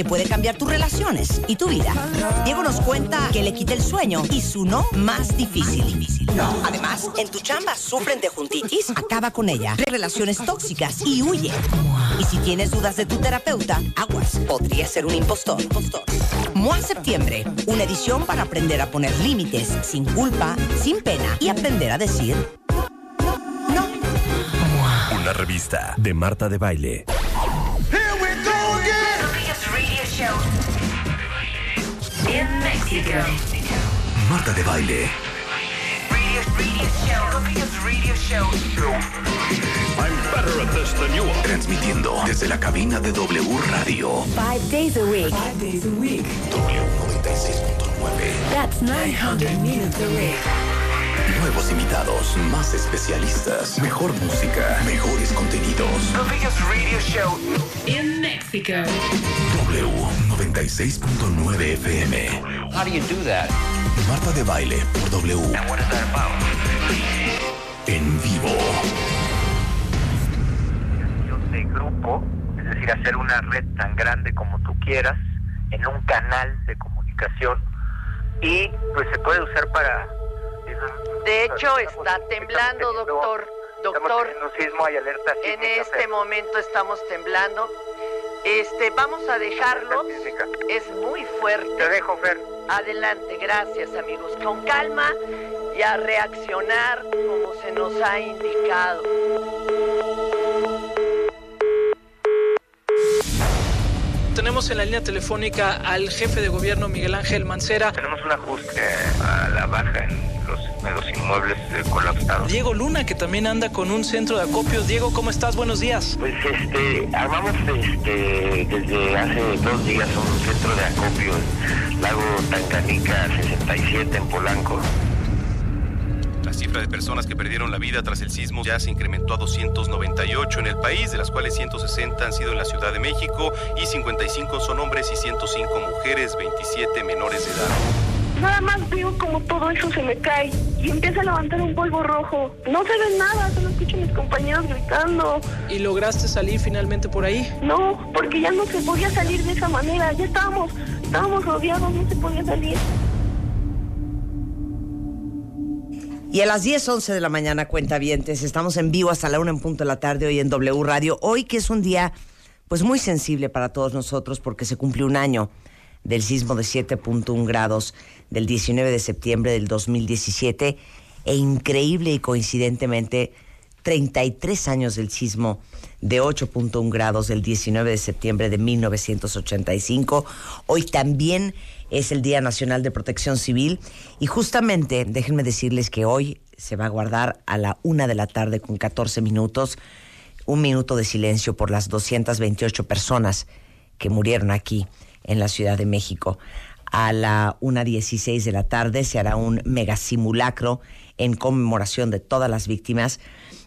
que puede cambiar tus relaciones y tu vida. Diego nos cuenta que le quita el sueño y su no más difícil. Además, en tu chamba sufren de juntitis, acaba con ella. Relaciones tóxicas y huye. Y si tienes dudas de tu terapeuta, aguas, podría ser un impostor. impostor. MOA Septiembre, una edición para aprender a poner límites sin culpa, sin pena y aprender a decir no. Una revista de Marta de Baile. Marta de Baile. Transmitiendo desde la cabina de W Radio. Five days a week. W96.9. That's 900 minutes a week. Nuevos invitados, más especialistas, mejor música, mejores contenidos. In Mexico. W96.9 FM. How do you do that? Marta de Baile por W. And what is that about? En vivo. de grupo, es decir, hacer una red tan grande como tú quieras en un canal de comunicación y pues se puede usar para... De hecho, Estamos- está temblando, teniendo- doctor. Doctor, teniendo un sismo, hay alerta en este momento estamos temblando. Este, vamos a sísmica. Es muy Te fuerte. dejo, Fer. Adelante, gracias amigos. Con calma y a reaccionar como se nos ha indicado. Tenemos en la línea telefónica al jefe de gobierno Miguel Ángel Mancera. Tenemos un ajuste a la baja en en los inmuebles eh, colapsados. Diego Luna, que también anda con un centro de acopio. Diego, ¿cómo estás? Buenos días. Pues este, armamos este, desde hace dos días un centro de acopio en Lago Tanganica 67 en Polanco. La cifra de personas que perdieron la vida tras el sismo ya se incrementó a 298 en el país, de las cuales 160 han sido en la Ciudad de México y 55 son hombres y 105 mujeres, 27 menores de edad. Nada más veo como todo eso se me cae y empieza a levantar un polvo rojo. No se ve nada, solo escucho a mis compañeros gritando. ¿Y lograste salir finalmente por ahí? No, porque ya no se podía salir de esa manera. Ya estábamos, estábamos rodeados, no se podía salir. Y a las 10, 11 de la mañana, cuentavientes, estamos en vivo hasta la una en punto de la tarde hoy en W Radio. Hoy que es un día pues muy sensible para todos nosotros porque se cumplió un año del sismo de 7.1 grados del 19 de septiembre del 2017 e increíble y coincidentemente 33 años del sismo de 8.1 grados del 19 de septiembre de 1985. Hoy también es el Día Nacional de Protección Civil y justamente déjenme decirles que hoy se va a guardar a la una de la tarde con 14 minutos un minuto de silencio por las 228 personas que murieron aquí en la Ciudad de México. A la 1.16 de la tarde se hará un megasimulacro en conmemoración de todas las víctimas.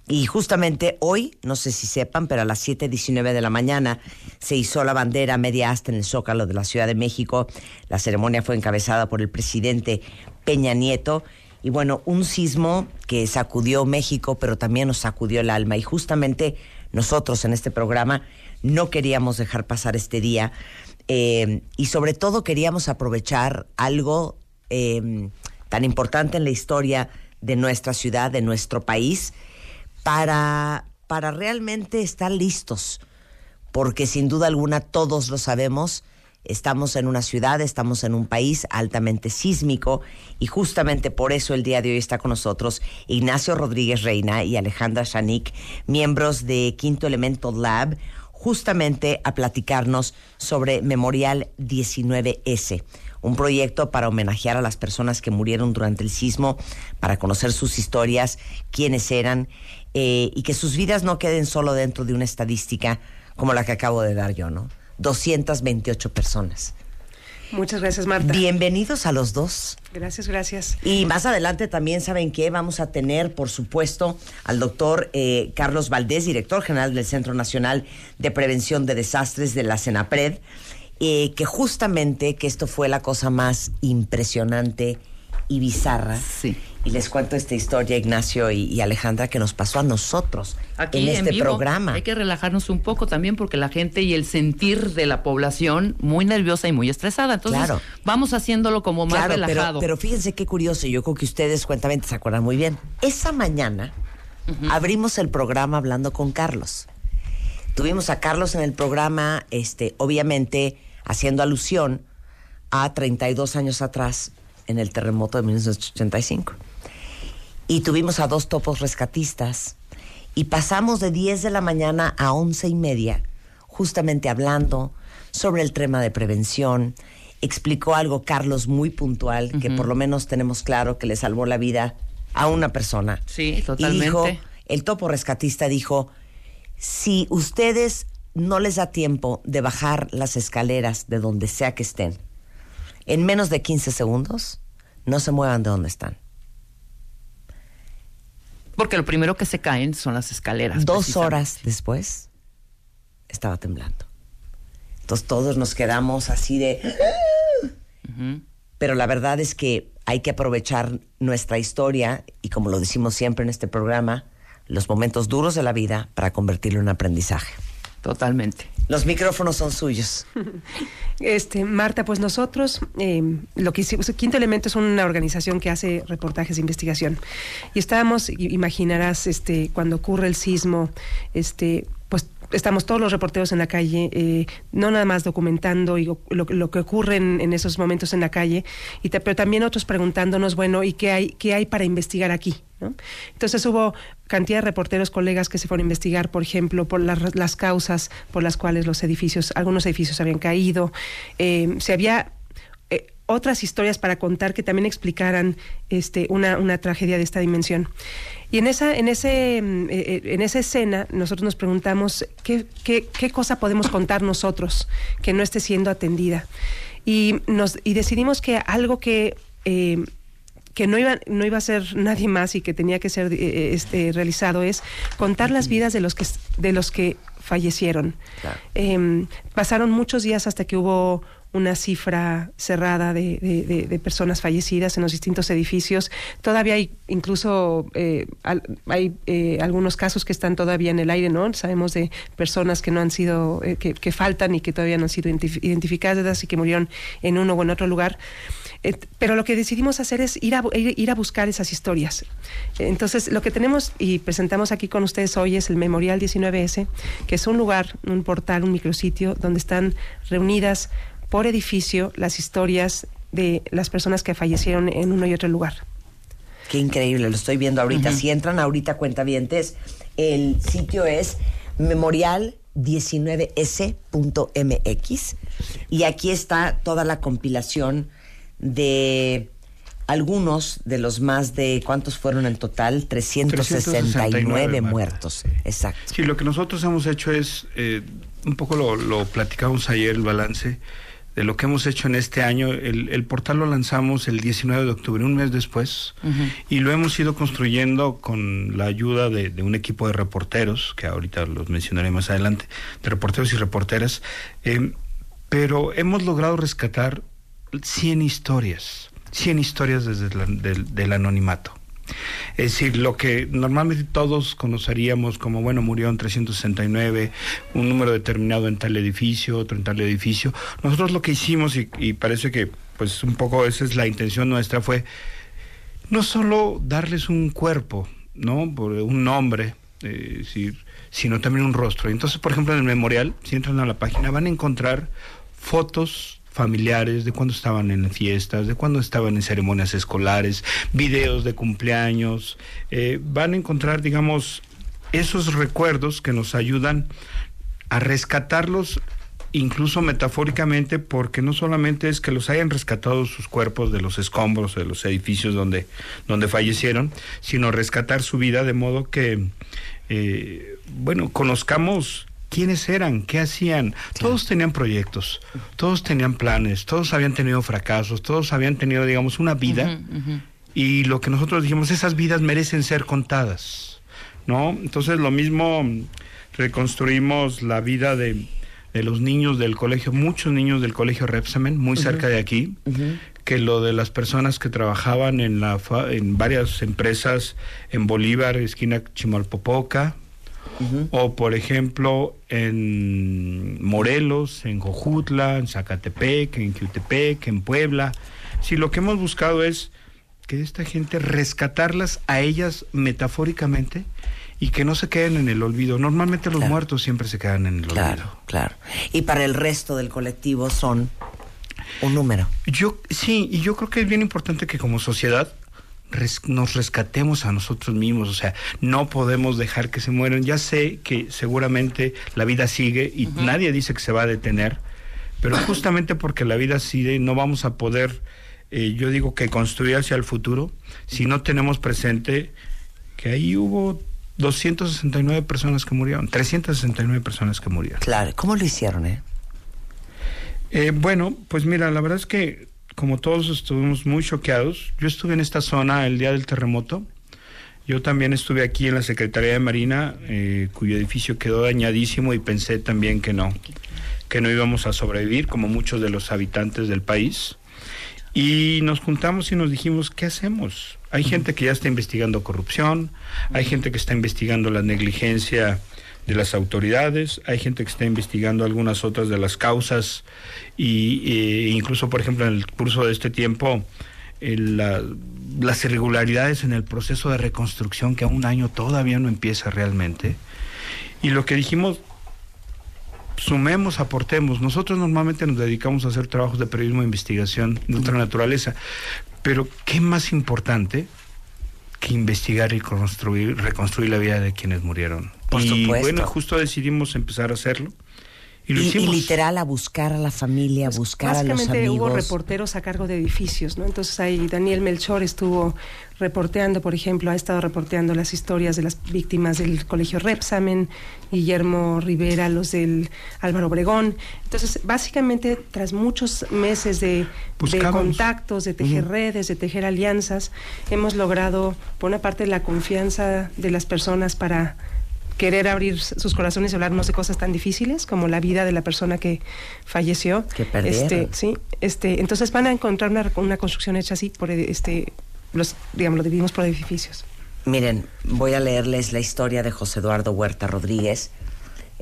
Y justamente hoy, no sé si sepan, pero a las 7.19 de la mañana se hizo la bandera media asta en el Zócalo de la Ciudad de México. La ceremonia fue encabezada por el presidente Peña Nieto. Y bueno, un sismo que sacudió México, pero también nos sacudió el alma. Y justamente nosotros en este programa no queríamos dejar pasar este día. Eh, y sobre todo queríamos aprovechar algo eh, tan importante en la historia de nuestra ciudad, de nuestro país, para, para realmente estar listos. Porque sin duda alguna todos lo sabemos, estamos en una ciudad, estamos en un país altamente sísmico y justamente por eso el día de hoy está con nosotros Ignacio Rodríguez Reina y Alejandra Shanik, miembros de Quinto Elemento Lab, justamente a platicarnos sobre Memorial 19S, un proyecto para homenajear a las personas que murieron durante el sismo, para conocer sus historias, quiénes eran eh, y que sus vidas no queden solo dentro de una estadística como la que acabo de dar yo, ¿no? 228 personas. Muchas gracias, Marta. Bienvenidos a los dos. Gracias, gracias. Y más adelante también saben que vamos a tener, por supuesto, al doctor eh, Carlos Valdés, director general del Centro Nacional de Prevención de Desastres de la CENAPRED, eh, que justamente, que esto fue la cosa más impresionante y bizarra. Sí. Y les cuento esta historia, Ignacio y, y Alejandra, que nos pasó a nosotros Aquí en en, este vivo. programa. Hay que relajarnos un poco también porque la gente y el sentir de la población muy nerviosa y muy estresada. Entonces, Claro. vamos haciéndolo como más Claro, pero, relajado. pero fíjense qué curioso, yo creo que ustedes cuentamente se acuerdan muy bien. Esa mañana abrimos el programa hablando con Carlos. Tuvimos a Carlos en el programa, este, obviamente haciendo alusión a 32 años atrás, en el terremoto de 1985. Y tuvimos a dos topos rescatistas y pasamos de 10 de la mañana a 11 y media, justamente hablando sobre el tema de prevención. Explicó algo Carlos muy puntual, que por lo menos tenemos claro que le salvó la vida a una persona. Sí, Y totalmente. dijo, el topo rescatista dijo, si ustedes no les da tiempo de bajar las escaleras de donde sea que estén, en menos de 15 segundos, no se muevan de donde están. Porque lo primero que se caen son las escaleras. Dos horas después, estaba temblando. Entonces todos nos quedamos así de... Pero la verdad es que hay que aprovechar nuestra historia y como lo decimos siempre en este programa, los momentos duros de la vida para convertirlo en aprendizaje. Totalmente. Los micrófonos son suyos. Este, Marta, pues nosotros, eh, lo que hicimos, Quinto Elemento es una organización que hace reportajes de investigación. Y estábamos, imaginarás, este, cuando ocurre el sismo, este, pues estamos todos los reporteros en la calle, eh, no nada más documentando y, lo, que ocurre en, esos momentos en la calle, pero también otros preguntándonos, bueno, ¿y qué hay, qué hay para investigar aquí? Entonces hubo cantidad de reporteros, colegas que se fueron a investigar, por ejemplo, por las, las causas por las cuales los edificios, algunos edificios habían caído. Eh, se había eh, otras historias para contar que también explicaran este, una, una tragedia de esta dimensión. Y en esa, en ese, mm, eh, eh, en esa escena, nosotros nos preguntamos qué, qué, qué cosa podemos contar nosotros que no esté siendo atendida. Y, nos, y decidimos que algo que eh, que no iba, no iba a ser nadie más y que tenía que ser eh, este, realizado es contar las vidas de los que, de los que fallecieron. Em, pasaron muchos días hasta que hubo una cifra cerrada de, personas fallecidas en los distintos edificios. Todavía hay incluso eh, hay eh, algunos casos que están todavía en el aire, ¿no? Sabemos de personas que no han sido, eh, que, faltan y que todavía no han sido identif- identificadas y que murieron en uno o en otro lugar. Pero lo que decidimos hacer es ir a, ir, a buscar esas historias. Entonces, lo que tenemos y presentamos aquí con ustedes hoy es el Memorial 19S, que es un lugar, un portal, un micrositio donde están reunidas por edificio las historias de las personas que fallecieron en uno y otro lugar. Qué increíble, lo estoy viendo ahorita. Si entran ahorita cuentavientes, el sitio es memorial19s.mx y aquí está toda la compilación de algunos de los más de, ¿cuántos fueron en total? 369, 369 muertos. Exacto. Sí, lo que nosotros hemos hecho es, eh, un poco lo, lo platicamos ayer, el balance de lo que hemos hecho en este año. El, el portal lo lanzamos el 19 de octubre, un mes después, y lo hemos ido construyendo con la ayuda de, de un equipo de reporteros, que ahorita los mencionaré más adelante, de reporteros y reporteras, eh, pero hemos logrado rescatar 100 historias, 100 historias desde la- del, del anonimato. Es decir, lo que normalmente todos conoceríamos como, bueno, murió en 369, un número determinado en tal edificio, otro en tal edificio. Nosotros lo que hicimos, y, y parece que, pues, un poco esa es la intención nuestra, fue no solo darles un cuerpo, ¿no? Un nombre, eh, sino también un rostro. Entonces, por ejemplo, en el memorial, si entran a la página, van a encontrar fotos familiares de cuando estaban en fiestas, de cuando estaban en ceremonias escolares, videos de cumpleaños, eh, van a encontrar, digamos, esos recuerdos que nos ayudan a rescatarlos incluso metafóricamente, porque no solamente es que los hayan rescatado sus cuerpos de los escombros de los edificios donde, donde fallecieron, sino rescatar su vida de modo que, eh, bueno, conozcamos quiénes eran, qué hacían. Todos tenían proyectos, todos tenían planes, todos habían tenido fracasos, todos habían tenido, digamos, una vida. Y lo que nosotros dijimos, esas vidas merecen ser contadas, ¿no? Entonces lo mismo reconstruimos la vida de, de los niños del colegio, muchos niños del colegio Repsamen, muy cerca de aquí, que lo de las personas que trabajaban en, la fa- en varias empresas en Bolívar, esquina Chimalpopoca, o por ejemplo en Morelos, en Jojutla, en Zacatepec, en Quiutepec, en Puebla. Si lo que hemos buscado es que esta gente rescatarlas a ellas metafóricamente y que no se queden en el olvido. Normalmente los muertos siempre se quedan en el olvido. Claro, claro. Y para el resto del colectivo son un número. Yo sí, y yo creo que es bien importante que como sociedad res- nos rescatemos a nosotros mismos, o sea, no podemos dejar que se mueran. Ya sé que seguramente la vida sigue y nadie dice que se va a detener, pero justamente porque la vida sigue no vamos a poder, eh, yo digo que construir hacia el futuro si no tenemos presente que ahí hubo 269 personas que murieron, 369 personas que murieron. Claro, ¿cómo lo hicieron, eh? Eh, bueno, pues mira, la verdad es que como todos estuvimos muy choqueados, yo estuve en esta zona el día del terremoto. Yo también estuve aquí en la Secretaría de Marina, eh, cuyo edificio quedó dañadísimo y pensé también que no, que no íbamos a sobrevivir como muchos de los habitantes del país. Y nos juntamos y nos dijimos, ¿qué hacemos? Hay gente que ya está investigando corrupción, hay gente que está investigando la negligencia de las autoridades, hay gente que está investigando algunas otras de las causas y eh, incluso, por ejemplo, en el curso de este tiempo, eh, la- las irregularidades en el proceso de reconstrucción que a un año todavía no empieza realmente. Y lo que dijimos, sumemos, aportemos. Nosotros normalmente nos dedicamos a hacer trabajos de periodismo de investigación de otra naturaleza, pero ¿qué más importante que investigar y construir, reconstruir la vida de quienes murieron? Por y supuesto. bueno, justo decidimos empezar a hacerlo. Y lo Y, y hicimos. literal a buscar a la familia, a buscar a los Básicamente amigos. hubo reporteros a cargo de edificios, ¿no? Entonces ahí Daniel Melchor estuvo reporteando, por ejemplo, ha estado reporteando las historias de las víctimas del colegio Repsamen, Guillermo Rivera, los del Álvaro Obregón. Entonces, básicamente, tras muchos meses de, contactos, de tejer redes, de tejer alianzas, hemos logrado, por una parte, la confianza de las personas para querer abrir sus corazones y hablarnos de cosas tan difíciles como la vida de la persona que falleció. Que perdieron. Este, sí, este, entonces van a encontrar una, una construcción hecha así por este, los, digamos, lo dividimos por edificios. Miren, voy a leerles la historia de José Eduardo Huerta Rodríguez,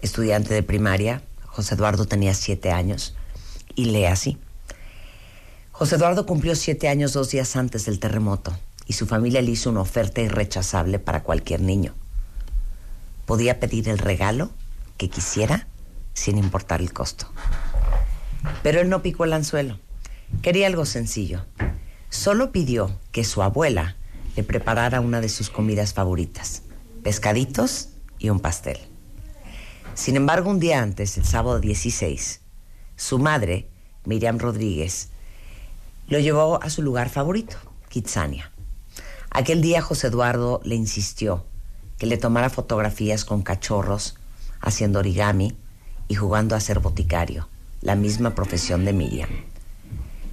estudiante de primaria. José Eduardo tenía siete años y lee así. José Eduardo cumplió siete años dos días antes del terremoto y su familia le hizo una oferta irrechazable para cualquier niño. Podía pedir el regalo que quisiera sin importar el costo. Pero él no picó el anzuelo. Quería algo sencillo. Solo pidió que su abuela le preparara una de sus comidas favoritas, pescaditos y un pastel. Sin embargo, un día antes, el sábado 16, su madre, Miriam Rodríguez, lo llevó a su lugar favorito, Kitsania. Aquel día José Eduardo le insistió que le tomara fotografías con cachorros, haciendo origami y jugando a ser boticario, la misma profesión de Miriam.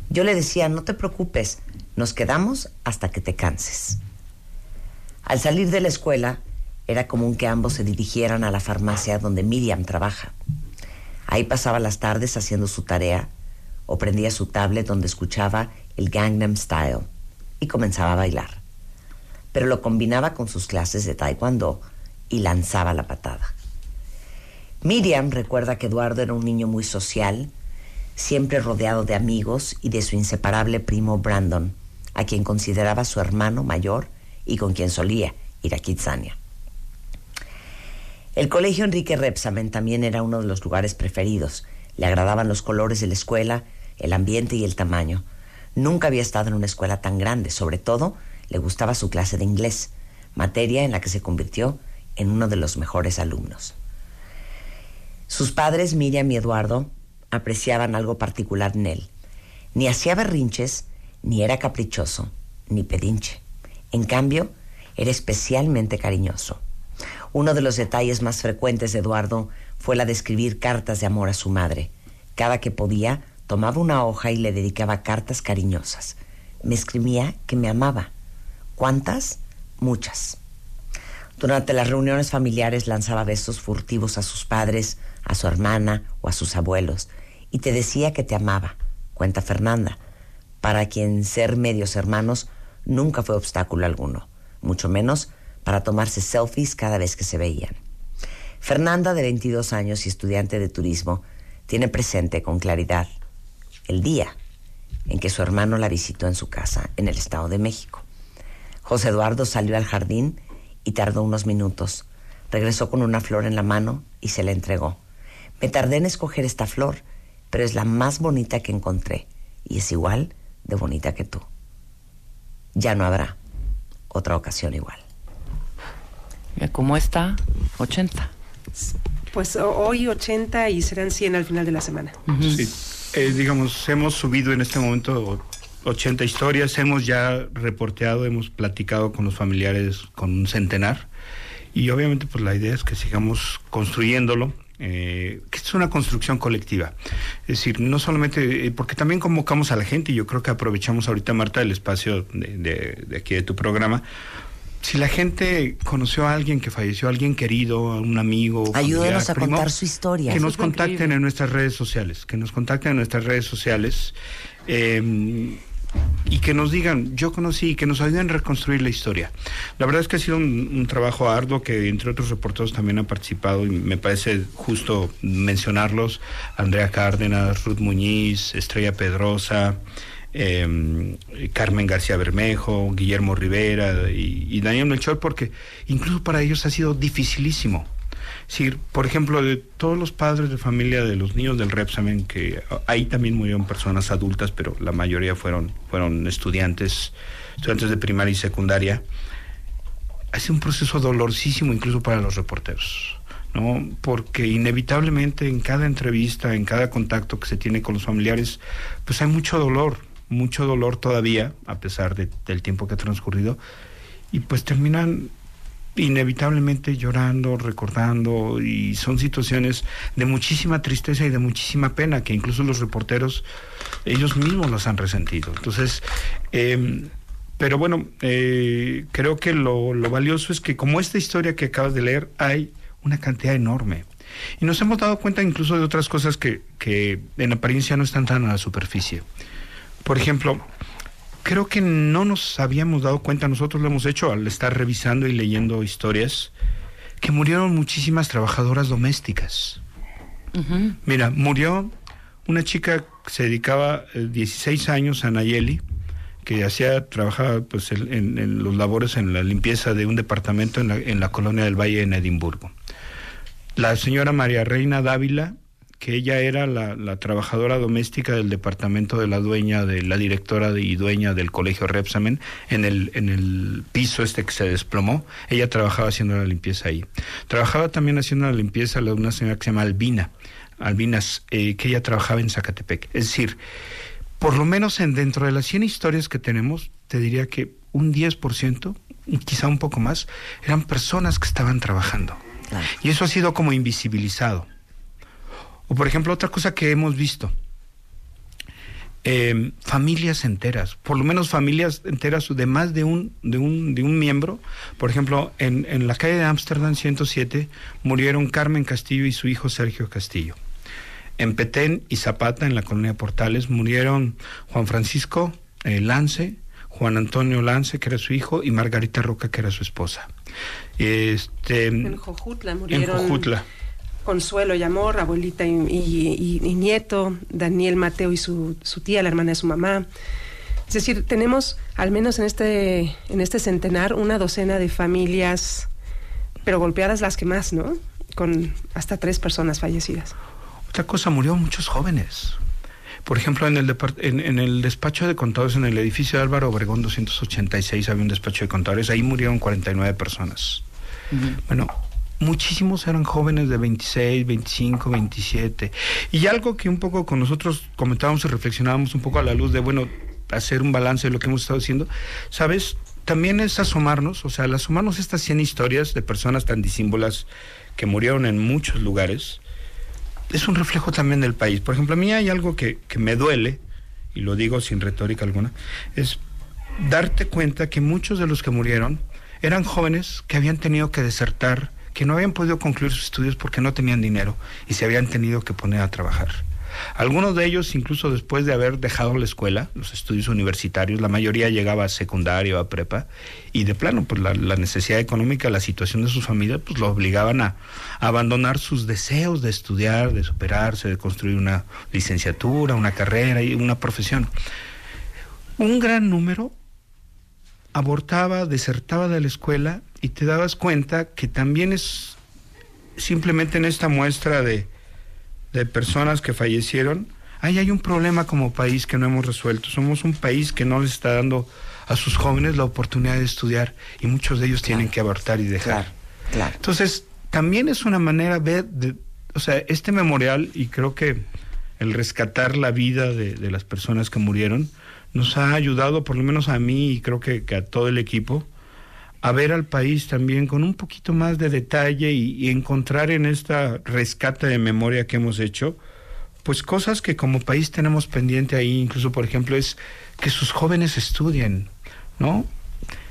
Yo le decía, no te preocupes, nos quedamos hasta que te canses. Al salir de la escuela, era común que ambos se dirigieran a la farmacia donde Miriam trabaja. Ahí pasaba las tardes haciendo su tarea o prendía su tablet donde escuchaba el Gangnam Style y comenzaba a bailar. Pero lo combinaba con sus clases de taekwondo y lanzaba la patada. Miriam recuerda que Eduardo era un niño muy social, siempre rodeado de amigos y de su inseparable primo Brandon, a quien consideraba su hermano mayor y con quien solía ir a Kitsania. El colegio Enrique Repsamen también era uno de los lugares preferidos. Le agradaban los colores de la escuela, el ambiente y el tamaño. Nunca había estado en una escuela tan grande, sobre todo le gustaba su clase de inglés, materia en la que se convirtió en uno de los mejores alumnos. Sus padres, Miriam y Eduardo, apreciaban algo particular en él. Ni hacía berrinches, ni era caprichoso, ni pedinche. En cambio, era especialmente cariñoso. Uno de los detalles más frecuentes de Eduardo fue la de escribir cartas de amor a su madre. Cada que podía, tomaba una hoja y le dedicaba cartas cariñosas. Me escribía que me amaba. ¿Cuántas? Muchas. Durante las reuniones familiares lanzaba besos furtivos a sus padres, a su hermana o a sus abuelos, y te decía que te amaba, cuenta Fernanda, para quien ser medios hermanos nunca fue obstáculo alguno, mucho menos para tomarse selfies cada vez que se veían. Fernanda, de 22 años y estudiante de turismo, tiene presente con claridad el día en que su hermano la visitó en su casa en el Estado de México. José Eduardo salió al jardín y tardó unos minutos. Regresó con una flor en la mano y se la entregó. Me tardé en escoger esta flor, pero es la más bonita que encontré y es igual de bonita que tú. Ya no habrá otra ocasión igual. ¿Cómo está? 80. Pues ho- hoy 80 y serán 100 al final de la semana. Sí. Eh, digamos, hemos subido en este momento 80 historias, hemos ya reporteado, hemos platicado con los familiares con un centenar y obviamente pues la idea es que sigamos construyéndolo. eh, que es una construcción colectiva. Es decir, no solamente, eh, porque también convocamos a la gente, y yo creo que aprovechamos ahorita, Marta, el espacio de, de- de aquí de tu programa. Si la gente conoció a alguien que falleció, a alguien querido, a un amigo, Ayúdenos familiar, a primo, contar su historia. Que nos Eso contacten increíble. en nuestras redes sociales, que nos contacten en nuestras redes sociales eh, y que nos digan, yo conocí, que nos ayuden a reconstruir la historia. La verdad es que ha sido un, trabajo arduo que entre otros reporteros también han participado y me parece justo mencionarlos, Andrea Cárdenas, Ruth Muñiz, Estrella Pedrosa. eh, Carmen García Bermejo, Guillermo Rivera y, y Daniel Melchor, porque incluso para ellos ha sido dificilísimo. Sí, por ejemplo, de todos los padres de familia de los niños del Repsamen, que ah, ahí también murieron personas adultas, pero la mayoría fueron, fueron estudiantes, estudiantes de primaria y secundaria, ha sido un proceso dolorosísimo incluso para los reporteros. ¿no? Porque inevitablemente en cada entrevista, en cada contacto que se tiene con los familiares, pues hay mucho dolor, mucho dolor todavía, a pesar de- del tiempo que ha transcurrido, y pues terminan inevitablemente llorando, recordando, y son situaciones de muchísima tristeza y de muchísima pena, que incluso los reporteros, ellos mismos las han resentido. Entonces, eh, pero bueno, eh, creo que lo, lo valioso es que como esta historia que acabas de leer, hay una cantidad enorme. Y nos hemos dado cuenta incluso de otras cosas que, que en apariencia no están tan a la superficie. Por ejemplo, creo que no nos habíamos dado cuenta, nosotros lo hemos hecho al estar revisando y leyendo historias, que murieron muchísimas trabajadoras domésticas. Mira, murió una chica que se dedicaba eh, 16 años a Nayeli, que hacía, trabajaba pues en, en- en los labores en la limpieza de un departamento en la, en la colonia del Valle en Edimburgo. La señora María Reina Dávila, que ella era la, la trabajadora doméstica del departamento de la dueña, de la directora de- y dueña del colegio Repsamen, en el, en el piso este que se desplomó, ella trabajaba haciendo la limpieza ahí. Trabajaba también haciendo la limpieza la- una señora que se llama Albina, Albinas, eh, que ella trabajaba en Zacatepec. Es decir, por lo menos en dentro de las 100 historias que tenemos, te diría que un 10%, y quizá un poco más, eran personas que estaban trabajando. Y eso ha sido como invisibilizado. O por ejemplo, otra cosa que hemos visto, eh, familias enteras, por lo menos familias enteras de más de un, de un, de un miembro. Por ejemplo, en, en la calle de Ámsterdam 107 murieron Carmen Castillo y su hijo Sergio Castillo. En Petén y Zapata, en la colonia Portales, murieron Juan Francisco eh, Lance, Juan Antonio Lance, que era su hijo, y Margarita Roca, que era su esposa. Este, En Jojutla en murieron Jojutla. Consuelo y Amor, abuelita y, y- y- y nieto, Daniel Mateo y su, su tía, la hermana de su mamá. Es decir, tenemos al menos en este, en este centenar una docena de familias, pero golpeadas las que más, ¿no? Con hasta tres personas fallecidas. Otra cosa, murieron muchos jóvenes. Por ejemplo, en el, depart- en, en el despacho de contadores, en el edificio de Álvaro Obregón 286, había un despacho de contadores, ahí murieron 49 personas. Bueno, muchísimos eran jóvenes de 26, 25, 27. Y algo que un poco con nosotros comentábamos y reflexionábamos un poco a la luz de, bueno, hacer un balance de lo que hemos estado haciendo, ¿sabes? También es asomarnos, o sea, al asomarnos estas 100 historias de personas tan disímbolas que murieron en muchos lugares, es un reflejo también del país. Por ejemplo, a mí hay algo que, que me duele, y lo digo sin retórica alguna, es darte cuenta que muchos de los que murieron eran jóvenes que habían tenido que desertar, que no habían podido concluir sus estudios porque no tenían dinero y se habían tenido que poner a trabajar. Algunos de ellos, incluso después de haber dejado la escuela, los estudios universitarios, la mayoría llegaba a secundario, a prepa, y de plano, pues la, la necesidad económica, la situación de sus familias, pues lo obligaban a, a abandonar sus deseos de estudiar, de superarse, de construir una licenciatura, una carrera y una profesión. Un gran número abortaba, desertaba de la escuela y te dabas cuenta que también es simplemente en esta muestra de, de personas que fallecieron, ahí hay un problema como país que no hemos resuelto. Somos un país que no les está dando a sus jóvenes la oportunidad de estudiar y muchos de ellos tienen que abortar y dejar. Claro. Entonces, también es una manera ver, de, o sea, este memorial y creo que el rescatar la vida de, de las personas que murieron nos ha ayudado, por lo menos a mí y creo que, que a todo el equipo, a ver al país también con un poquito más de detalle y, y, encontrar en esta rescate de memoria que hemos hecho, pues cosas que como país tenemos pendiente ahí, incluso por ejemplo es que sus jóvenes estudien, ¿no?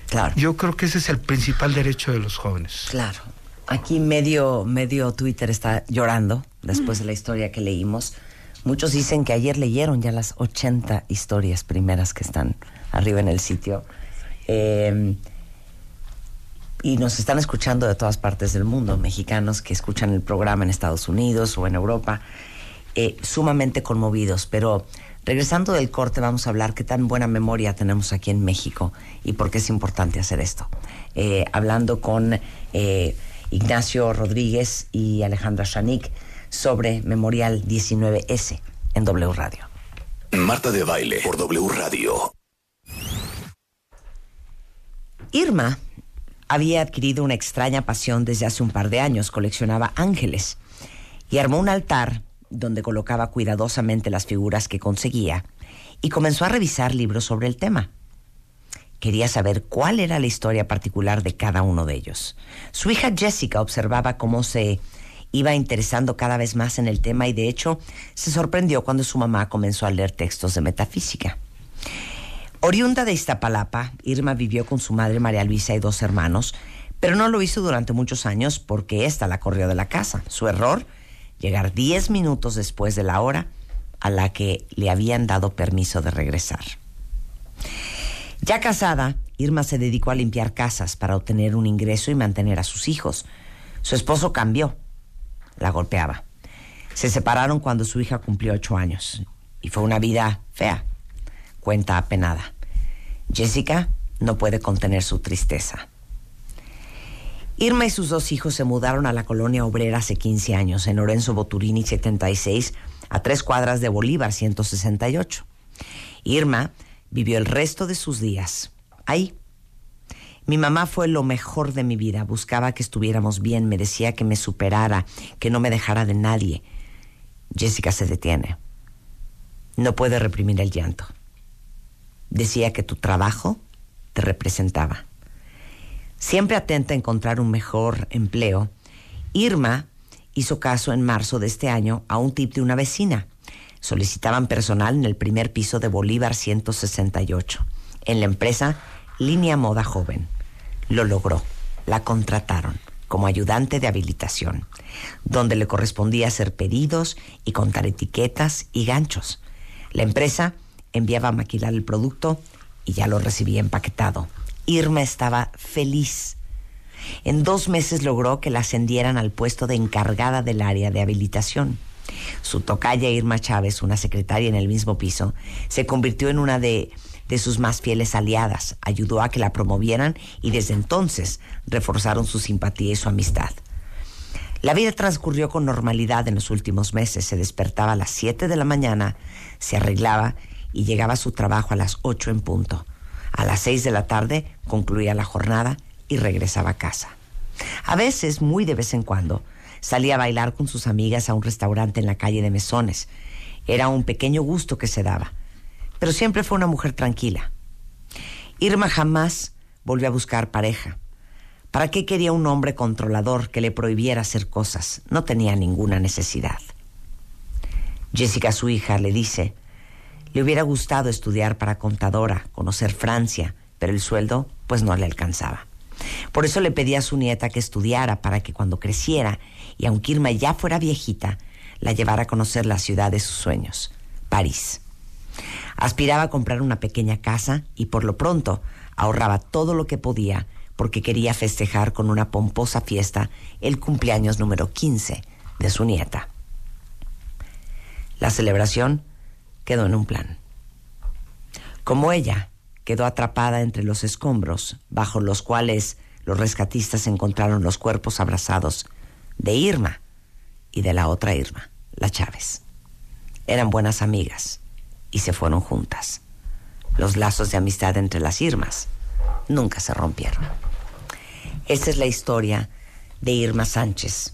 Claro. Yo creo que ese es el principal derecho de los jóvenes. Claro. Aquí medio, medio Twitter está llorando después de la historia que leímos. Muchos dicen que ayer leyeron ya las 80 historias primeras que están arriba en el sitio. Eh, y nos están escuchando de todas partes del mundo, mexicanos que escuchan el programa en Estados Unidos o en Europa, eh, sumamente conmovidos. Pero regresando del corte vamos a hablar qué tan buena memoria tenemos aquí en México y por qué es importante hacer esto. Eh, hablando con eh, Ignacio Rodríguez y Alejandra Shanik sobre Memorial 19S en W Radio. Marta de Baile por W Radio. Irma había adquirido una extraña pasión desde hace un par de años, coleccionaba ángeles y armó un altar donde colocaba cuidadosamente las figuras que conseguía y comenzó a revisar libros sobre el tema. Quería saber cuál era la historia particular de cada uno de ellos. Su hija Jessica observaba cómo se iba interesando cada vez más en el tema y de hecho se sorprendió cuando su mamá comenzó a leer textos de metafísica. Oriunda de Iztapalapa, Irma vivió con su madre María Luisa y dos hermanos, pero no lo hizo durante muchos años porque ésta la corrió de la casa. Su error, llegar 10 minutos después de la hora a la que le habían dado permiso de regresar. Ya casada, Irma se dedicó a limpiar casas para obtener un ingreso y mantener a sus hijos. Su esposo cambió, la golpeaba. Se separaron cuando su hija cumplió ocho años y fue una vida fea, cuenta apenada. Jessica no puede contener su tristeza. Irma y sus dos hijos se mudaron a la colonia obrera hace 15 años, en Lorenzo Boturini 76, a tres cuadras de Bolívar 168. Irma vivió el resto de sus días ahí. Mi mamá fue lo mejor de mi vida, buscaba que estuviéramos bien, me decía que me superara, que no me dejara de nadie. Jessica se detiene. No puede reprimir el llanto. Decía que tu trabajo te representaba. Siempre atenta a encontrar un mejor empleo, Irma hizo caso en marzo de este año a un tip de una vecina. Solicitaban personal en el primer piso de Bolívar 168, en la empresa Línea Moda Joven. Lo logró. La contrataron como ayudante de habilitación, donde le correspondía hacer pedidos y contar etiquetas y ganchos. La empresa enviaba a maquilar el producto y ya lo recibía empaquetado. Irma estaba feliz. En dos meses logró que la ascendieran al puesto de encargada del área de habilitación. Su tocaya Irma Chávez, una secretaria en el mismo piso, se convirtió en una de, sus más fieles aliadas, ayudó a que la promovieran y desde entonces reforzaron su simpatía y su amistad. La vida transcurrió con normalidad en los últimos meses. Se despertaba a las 7 de la mañana, se arreglaba y llegaba a su trabajo a las 8 en punto. A las 6 de la tarde concluía la jornada y regresaba a casa. A veces, muy de vez en cuando, salía a bailar con sus amigas a un restaurante en la calle de Mesones. Era un pequeño gusto que se daba, pero siempre fue una mujer tranquila. Irma jamás volvió a buscar pareja. ¿Para qué quería un hombre controlador que le prohibiera hacer cosas? No tenía ninguna necesidad. Jessica, su hija, le dice, le hubiera gustado estudiar para contadora, conocer Francia, pero el sueldo pues no le alcanzaba. Por eso le pedía a su nieta que estudiara para que cuando creciera, y aunque Irma ya fuera viejita, la llevara a conocer la ciudad de sus sueños, París. Aspiraba a comprar una pequeña casa y por lo pronto ahorraba todo lo que podía porque quería festejar con una pomposa fiesta el cumpleaños número 15 de su nieta. La celebración quedó en un plan. Como ella quedó atrapada entre los escombros bajo los cuales los rescatistas encontraron los cuerpos abrazados de Irma y de la otra Irma, la Chávez. Eran buenas amigas y se fueron juntas. Los lazos de amistad entre las Irmas nunca se rompieron. Esta es la historia de Irma Sánchez,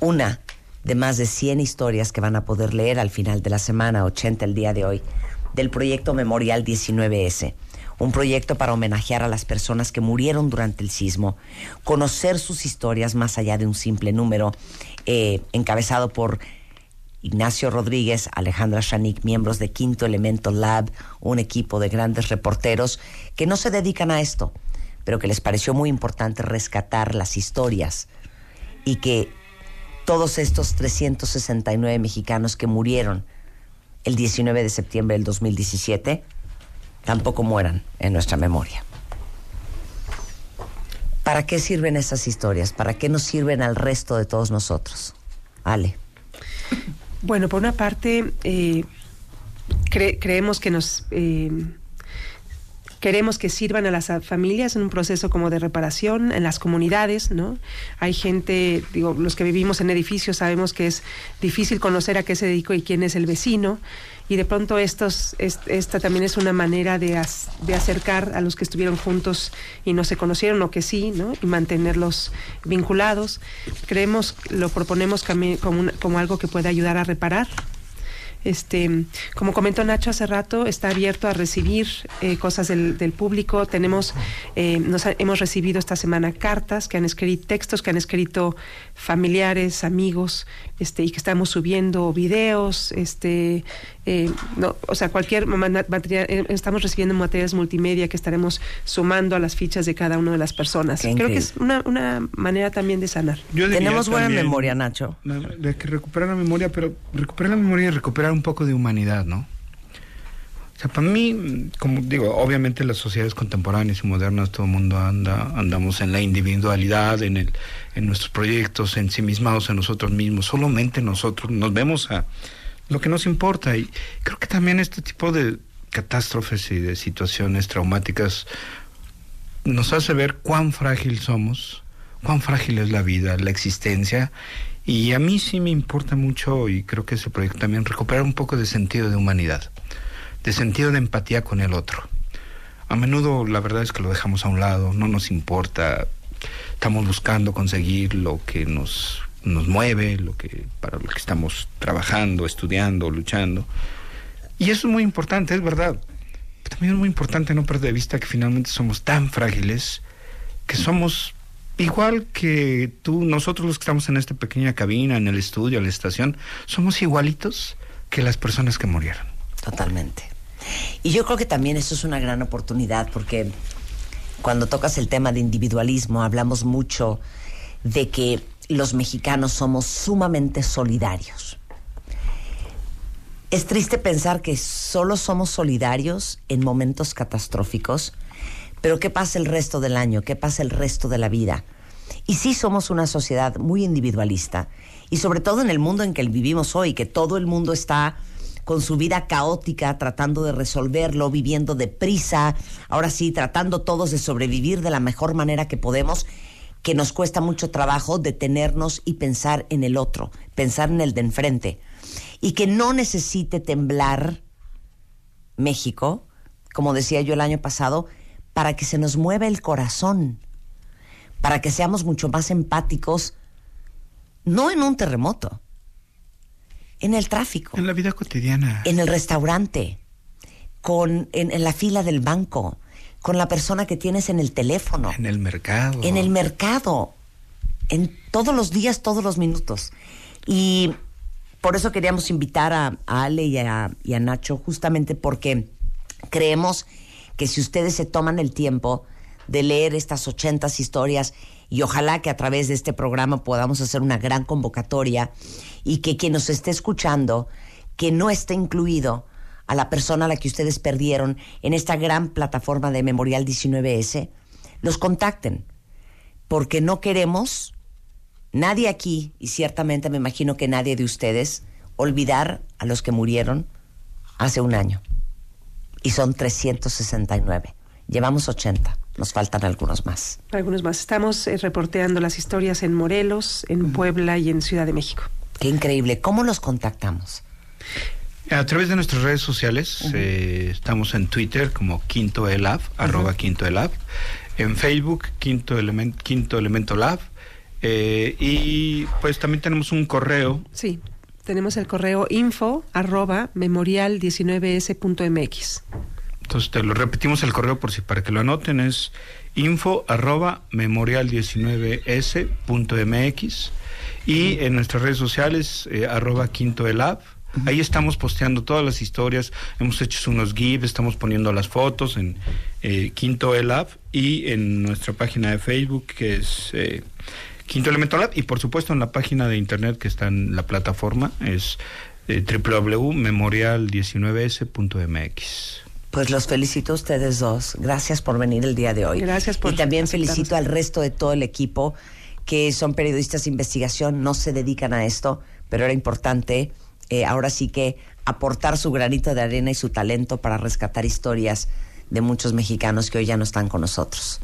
una de más de 100 historias que van a poder leer al final de la semana, 80 el día de hoy, del proyecto Memorial 19S, un proyecto para homenajear a las personas que murieron durante el sismo, conocer sus historias más allá de un simple número, eh, encabezado por Ignacio Rodríguez, Alejandra Shanik, miembros de Quinto Elemento Lab, un equipo de grandes reporteros que no se dedican a esto, pero que les pareció muy importante rescatar las historias y que todos estos 369 mexicanos que murieron el 19 de septiembre del 2017 tampoco mueran en nuestra memoria. ¿Para qué sirven esas historias? ¿Para qué nos sirven al resto de todos nosotros? Ale. Bueno, por una parte, eh, cre- creemos que nos... eh, Queremos que sirvan a las familias en un proceso como de reparación en las comunidades, ¿no? Hay gente, digo, los que vivimos en edificios sabemos que es difícil conocer a qué se dedicó y quién es el vecino, y de pronto estos, es- esta también es una manera de, de acercar a los que estuvieron juntos y no se conocieron o que sí, ¿no? Y mantenerlos vinculados. Creemos, lo proponemos como, un- como algo que puede ayudar a reparar este, como comentó Nacho hace rato, está abierto a recibir eh, cosas del, del público. Tenemos, eh, nos ha- hemos recibido esta semana cartas que han escrito, textos que han escrito familiares, amigos, este, y que estamos subiendo videos, este, eh, no, o sea, cualquier ma- material, eh, estamos recibiendo materiales multimedia que estaremos sumando a las fichas de cada una de las personas. Qué Creo que es una, una manera también de sanar. Yo Tenemos buena también- memoria, Nacho. La- De que recuperar la memoria, pero recuperar la memoria y recuperar un poco de humanidad, ¿no? O sea, para mí, como digo, obviamente las sociedades contemporáneas y modernas, todo el mundo anda, andamos en la individualidad, en el, en nuestros proyectos, ensimismados en nosotros mismos, solamente nosotros nos vemos a lo que nos importa. Y creo que también este tipo de catástrofes y de situaciones traumáticas nos hace ver cuán frágil somos, cuán frágil es la vida, la existencia. Y a mí sí me importa mucho, y creo que ese proyecto también, recuperar un poco de sentido de humanidad, de sentido de empatía con el otro. A menudo la verdad es que lo dejamos a un lado, no nos importa, estamos buscando conseguir lo que nos, nos mueve, lo que, para lo que estamos trabajando, estudiando, luchando. Y eso es muy importante, es verdad. Pero también es muy importante no perder de vista que finalmente somos tan frágiles que somos igual que tú, nosotros los que estamos en esta pequeña cabina, en el estudio, en la estación, somos igualitos que las personas que murieron. Totalmente. Y yo creo que también eso es una gran oportunidad porque cuando tocas el tema de individualismo hablamos mucho de que los mexicanos somos sumamente solidarios. Es triste pensar que solo somos solidarios en momentos catastróficos, pero ¿qué pasa el resto del año? ¿Qué pasa el resto de la vida? Y sí somos una sociedad muy individualista, y sobre todo en el mundo en que vivimos hoy, que todo el mundo está con su vida caótica, tratando de resolverlo, viviendo deprisa, ahora sí, tratando todos de sobrevivir de la mejor manera que podemos, que nos cuesta mucho trabajo detenernos y pensar en el otro, pensar en el de enfrente, y que no necesite temblar México, como decía yo el año pasado, para que se nos mueva el corazón, para que seamos mucho más empáticos, no en un terremoto, en el tráfico, En la vida cotidiana. en el restaurante, con, en, en la fila del banco, con la persona que tienes en el teléfono, En el mercado. en el mercado, en todos los días, todos los minutos. Y por eso queríamos invitar a, a Ale y a, y a Nacho, justamente porque creemos que si ustedes se toman el tiempo de leer estas 80 historias y ojalá que a través de este programa podamos hacer una gran convocatoria y que quien nos esté escuchando, que no esté incluido a la persona a la que ustedes perdieron en esta gran plataforma de Memorial 19S, los contacten, porque no queremos, nadie aquí, y ciertamente me imagino que nadie de ustedes, olvidar a los que murieron hace un año. Y son 369. Llevamos 80. Nos faltan algunos más. Algunos más. Estamos eh, reporteando las historias en Morelos, en Puebla y en Ciudad de México. Qué increíble. ¿Cómo los contactamos? A través de nuestras redes sociales, eh, estamos en Twitter como Quinto Elab, arroba Quinto Elab, en Facebook Quinto, Element, Quinto Elemento Lab, eh, y pues también tenemos un correo. Sí, tenemos el correo info arroba memorial19s.mx. Entonces te lo repetimos el correo por si para que lo anoten es info arroba memorial19s.mx y en nuestras redes sociales eh, arroba quinto elab Ahí estamos posteando todas las historias, hemos hecho unos GIFs, estamos poniendo las fotos en eh, Quinto Elab y en nuestra página de Facebook que es eh, Quinto Elemento Lab y por supuesto en la página de internet que está en la plataforma es eh, www.memorial19s.mx. Pues los felicito a ustedes dos. Gracias por venir el día de hoy. Gracias por Y también felicito al resto de todo el equipo que son periodistas de investigación, no se dedican a esto, pero era importante eh, ahora sí que aportar su granito de arena y su talento para rescatar historias de muchos mexicanos que hoy ya no están con nosotros.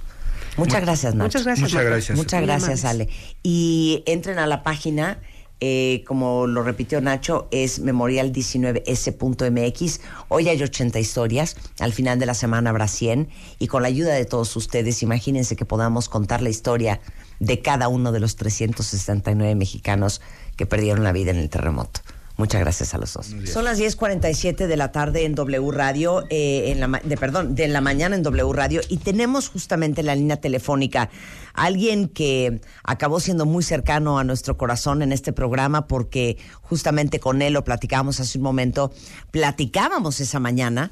Muchas Mu- gracias, Nacho. Muchas gracias, Muchas gracias. Muchas gracias. Ale. Y entren a la página, eh, como lo repitió Nacho, es memorial19s.mx. Hoy hay 80 historias, al final de la semana habrá 100. Y con la ayuda de todos ustedes, imagínense que podamos contar la historia de cada uno de los 369 mexicanos que perdieron la vida en el terremoto. Muchas gracias a los dos. Son las 10:47 de la tarde en W Radio, eh, en la, ma- de, perdón, de la mañana en W Radio, y tenemos justamente en la línea telefónica a alguien que acabó siendo muy cercano a nuestro corazón en este programa, porque justamente con él lo platicábamos hace un momento, platicábamos esa mañana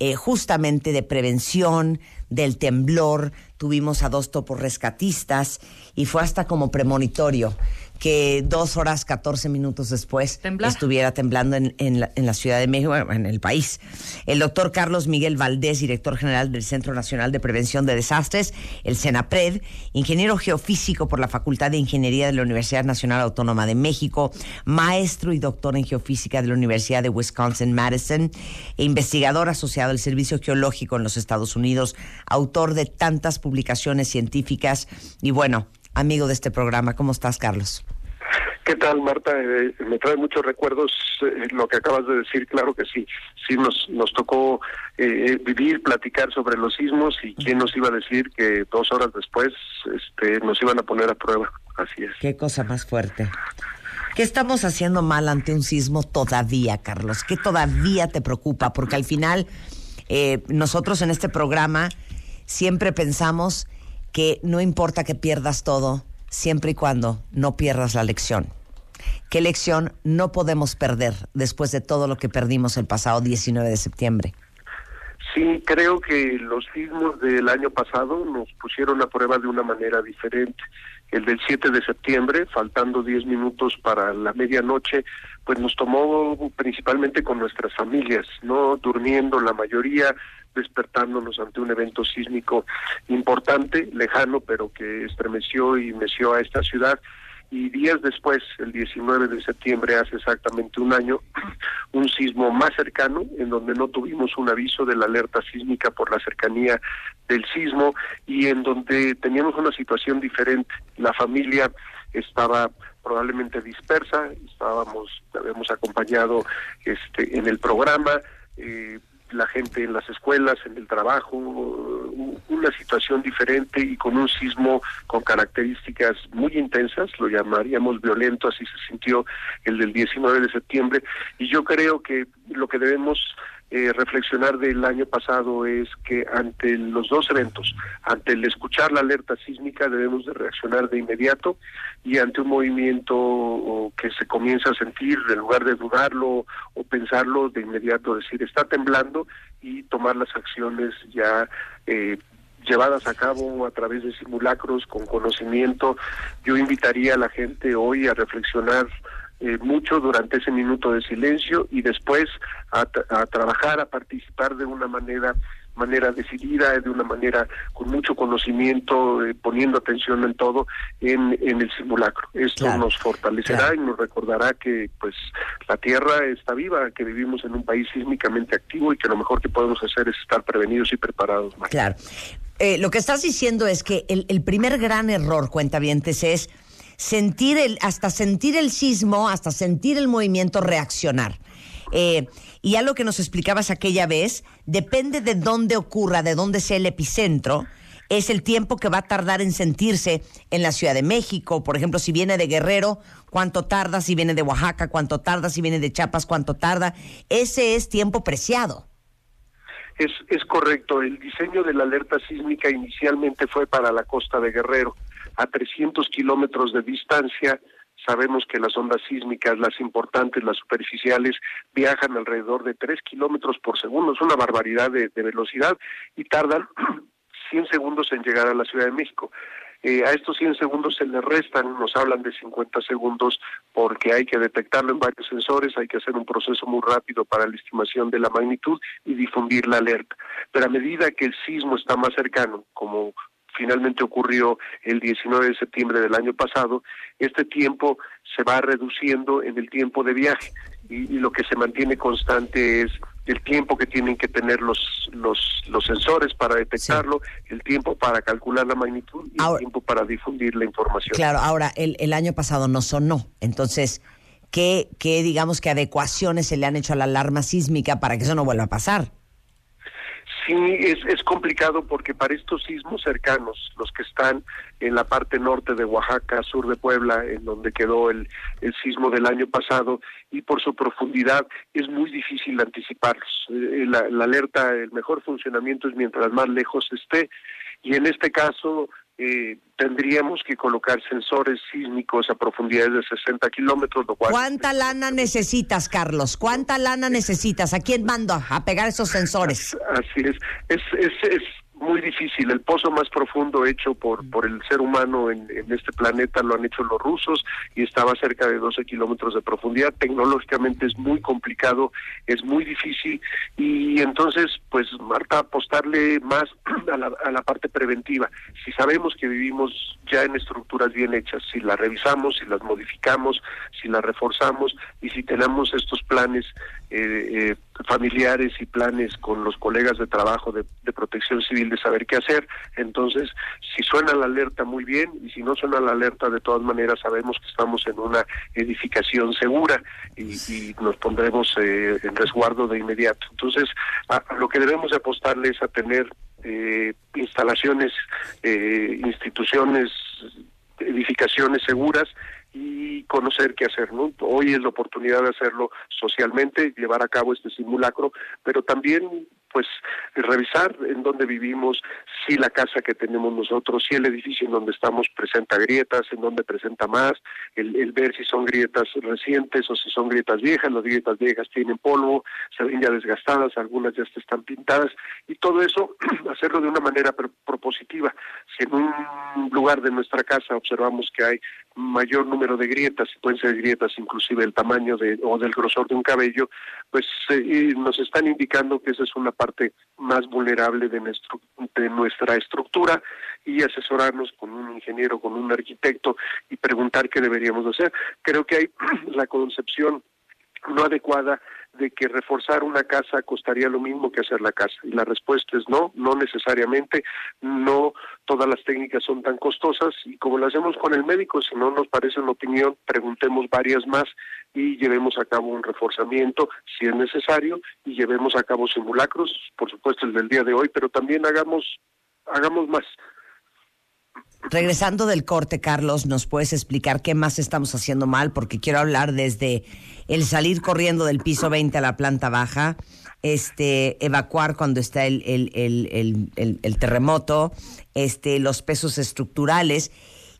eh, justamente de prevención, del temblor, tuvimos a dos topos rescatistas y fue hasta como premonitorio que dos horas 14 minutos después Temblar. estuviera temblando en, en la, en la Ciudad de México, en el país. El doctor Carlos Miguel Valdés, director general del Centro Nacional de Prevención de Desastres, el CENAPRED, ingeniero geofísico por la Facultad de Ingeniería de la Universidad Nacional Autónoma de México, maestro y doctor en geofísica de la Universidad de Wisconsin-Madison, e investigador asociado al Servicio Geológico en los Estados Unidos, autor de tantas publicaciones científicas y bueno, amigo de este programa. ¿Cómo estás, Carlos? ¿Qué tal, Marta? Eh, me trae muchos recuerdos eh, lo que acabas de decir. Claro que sí. Sí, nos, nos tocó eh, vivir, platicar sobre los sismos y quién nos iba a decir que dos horas después este, nos iban a poner a prueba. Así es. Qué cosa más fuerte. ¿Qué estamos haciendo mal ante un sismo todavía, Carlos? ¿Qué todavía te preocupa? Porque al final, eh, nosotros en este programa siempre pensamos que no importa que pierdas todo, siempre y cuando no pierdas la lección. ¿Qué lección no podemos perder después de todo lo que perdimos el pasado 19 de septiembre? Sí, creo que los sismos del año pasado nos pusieron a prueba de una manera diferente. El del 7 de septiembre, faltando 10 minutos para la medianoche, pues nos tomó principalmente con nuestras familias, no durmiendo la mayoría, despertándonos ante un evento sísmico importante, lejano, pero que estremeció y meció a esta ciudad y días después, el 19 de septiembre, hace exactamente un año, un sismo más cercano, en donde no tuvimos un aviso de la alerta sísmica por la cercanía del sismo y en donde teníamos una situación diferente. La familia estaba probablemente dispersa, estábamos, habíamos acompañado este, en el programa, eh, la gente en las escuelas, en el trabajo, una situación diferente y con un sismo con características muy intensas, lo llamaríamos violento, así se sintió el del 19 de septiembre, y yo creo que lo que debemos eh, reflexionar del año pasado es que ante los dos eventos, ante el escuchar la alerta sísmica debemos de reaccionar de inmediato y ante un movimiento que se comienza a sentir, en lugar de dudarlo o pensarlo, de inmediato decir está temblando y tomar las acciones ya eh, llevadas a cabo a través de simulacros con conocimiento. Yo invitaría a la gente hoy a reflexionar eh, mucho durante ese minuto de silencio y después a, a trabajar, a participar de una manera manera decidida, de una manera con mucho conocimiento, eh, poniendo atención en todo en, en el simulacro. Esto Claro, nos fortalecerá claro. y nos recordará que pues la Tierra está viva, que vivimos en un país sísmicamente activo y que lo mejor que podemos hacer es estar prevenidos y preparados. Marta. Claro. Eh, lo que estás diciendo es que el, el primer gran error, cuentavientes, es sentir el, hasta sentir el sismo, hasta sentir el movimiento, reaccionar. Eh, y ya lo que nos explicabas aquella vez, depende de dónde ocurra, de dónde sea el epicentro, es el tiempo que va a tardar en sentirse en la Ciudad de México. Por ejemplo, si viene de Guerrero, cuánto tarda, si viene de Oaxaca, cuánto tarda, si viene de Chiapas, cuánto tarda. Ese es tiempo preciado. Es, es correcto, el diseño de la alerta sísmica inicialmente fue para la costa de Guerrero, a 300 kilómetros de distancia. Sabemos que las ondas sísmicas, las importantes, las superficiales, viajan alrededor de 3 kilómetros por segundo, es una barbaridad de, velocidad y tardan 100 segundos en llegar a la Ciudad de México. Eh, a estos 100 segundos se le restan, nos hablan de 50 segundos porque hay que detectarlo en varios sensores, hay que hacer un proceso muy rápido para la estimación de la magnitud y difundir la alerta. Pero a medida que el sismo está más cercano, como finalmente ocurrió el 19 de septiembre del año pasado, este tiempo se va reduciendo en el tiempo de viaje y, y lo que se mantiene constante es el tiempo que tienen que tener los los, los sensores para detectarlo, el tiempo para calcular la magnitud y el tiempo para difundir la información. Claro, ahora, el, el año pasado no sonó. Entonces, ¿qué, ¿qué, digamos, que adecuaciones se le han hecho a la alarma sísmica para que eso no vuelva a pasar? Sí, es, es complicado porque para estos sismos cercanos, los que están en la parte norte de Oaxaca, sur de Puebla, en donde quedó el, el sismo del año pasado, y por su profundidad es muy difícil anticiparlos. Eh, La, la alerta, el mejor funcionamiento es mientras más lejos esté, y en este caso eh, tendríamos que colocar sensores sísmicos a profundidades de 60 kilómetros, lo cual ¿Cuánta lana necesitas, Carlos? ¿Cuánta lana necesitas? ¿A quién mando a, pegar esos sensores? Así es. Es, es, es muy difícil. El pozo más profundo hecho por, por el ser humano en, en este planeta lo han hecho los rusos y estaba cerca de 12 kilómetros de profundidad. Tecnológicamente es muy complicado, es muy difícil y entonces, pues, Marta, apostarle más a la, a la parte preventiva. Si sabemos que vivimos ya en estructuras bien hechas, si las revisamos, si las modificamos, si las reforzamos y si tenemos estos planes eh, eh, familiares y planes con los colegas de trabajo de, protección civil de saber qué hacer. Entonces, si suena la alerta muy bien y si no suena la alerta, de todas maneras sabemos que estamos en una edificación segura y, y nos pondremos eh, en resguardo de inmediato. Entonces, a, lo que debemos de apostarle es a tener eh, instalaciones, eh, instituciones, edificaciones seguras y conocer qué hacer, ¿no? Hoy es la oportunidad de hacerlo socialmente, llevar a cabo este simulacro, pero también pues revisar en dónde vivimos, si la casa que tenemos nosotros, si el edificio en donde estamos presenta grietas, en dónde presenta más, el, el ver si son grietas recientes o si son grietas viejas, las grietas viejas tienen polvo, se ven ya desgastadas, algunas ya están pintadas, y todo eso hacerlo de una manera pro- propositiva. Si en un lugar de nuestra casa observamos que hay mayor número de grietas, y pueden ser grietas inclusive del tamaño de, o del grosor de un cabello, pues eh, nos están indicando que esa es una parte más vulnerable de, nuestro, de nuestra estructura y asesorarnos con un ingeniero, con un arquitecto y preguntar qué deberíamos hacer. Creo que hay la concepción no adecuada de que reforzar una casa costaría lo mismo que hacer la casa. Y la respuesta es no, no necesariamente, no todas las técnicas son tan costosas y como lo hacemos con el médico, si no nos parece una opinión, preguntemos varias más y llevemos a cabo un reforzamiento si es necesario y llevemos a cabo simulacros, por supuesto el del día de hoy, pero también hagamos hagamos más. Regresando del corte, Carlos, ¿nos puedes explicar qué más estamos haciendo mal? Porque quiero hablar desde el salir corriendo del piso 20 a la planta baja, este, evacuar cuando está el, el, el, el, terremoto, este, los pesos estructurales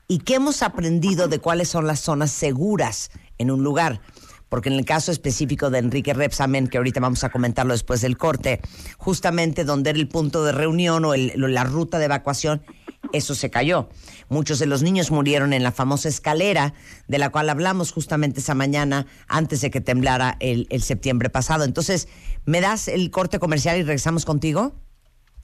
y qué hemos aprendido de cuáles son las zonas seguras en un lugar. porque en el caso específico de Enrique Repsamen, que ahorita vamos a comentarlo después del corte, justamente donde era el punto de reunión o la ruta de evacuación, eso se cayó. Muchos de los niños murieron en la famosa escalera de la cual hablamos justamente esa mañana antes de que temblara el, el septiembre pasado. Entonces, ¿me das el corte comercial y regresamos contigo?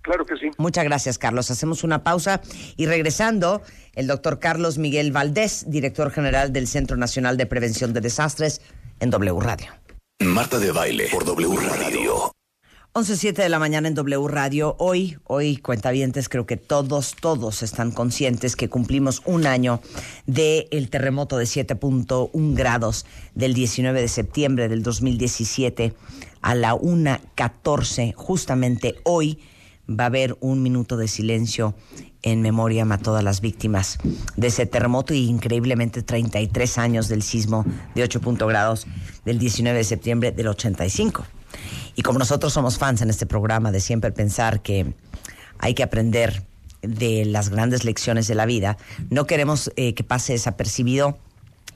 Claro que sí. Muchas gracias, Carlos. Hacemos una pausa y regresando, el doctor Carlos Miguel Valdés, director general del Centro Nacional de Prevención de Desastres, en W Radio. Marta de baile por W Radio. 11.07 de la mañana en W Radio. Hoy, hoy, cuentavientes, creo que todos, todos están conscientes que cumplimos un año del terremoto de 7.1 grados del 19 de septiembre del 2017 a la 1.14. Justamente hoy va a haber un minuto de silencio en memoria a todas las víctimas de ese terremoto y increíblemente 33 años del sismo de 8 punto grados del 19 de septiembre del 85. Y como nosotros somos fans en este programa de siempre pensar que hay que aprender de las grandes lecciones de la vida, no queremos eh, que pase desapercibido.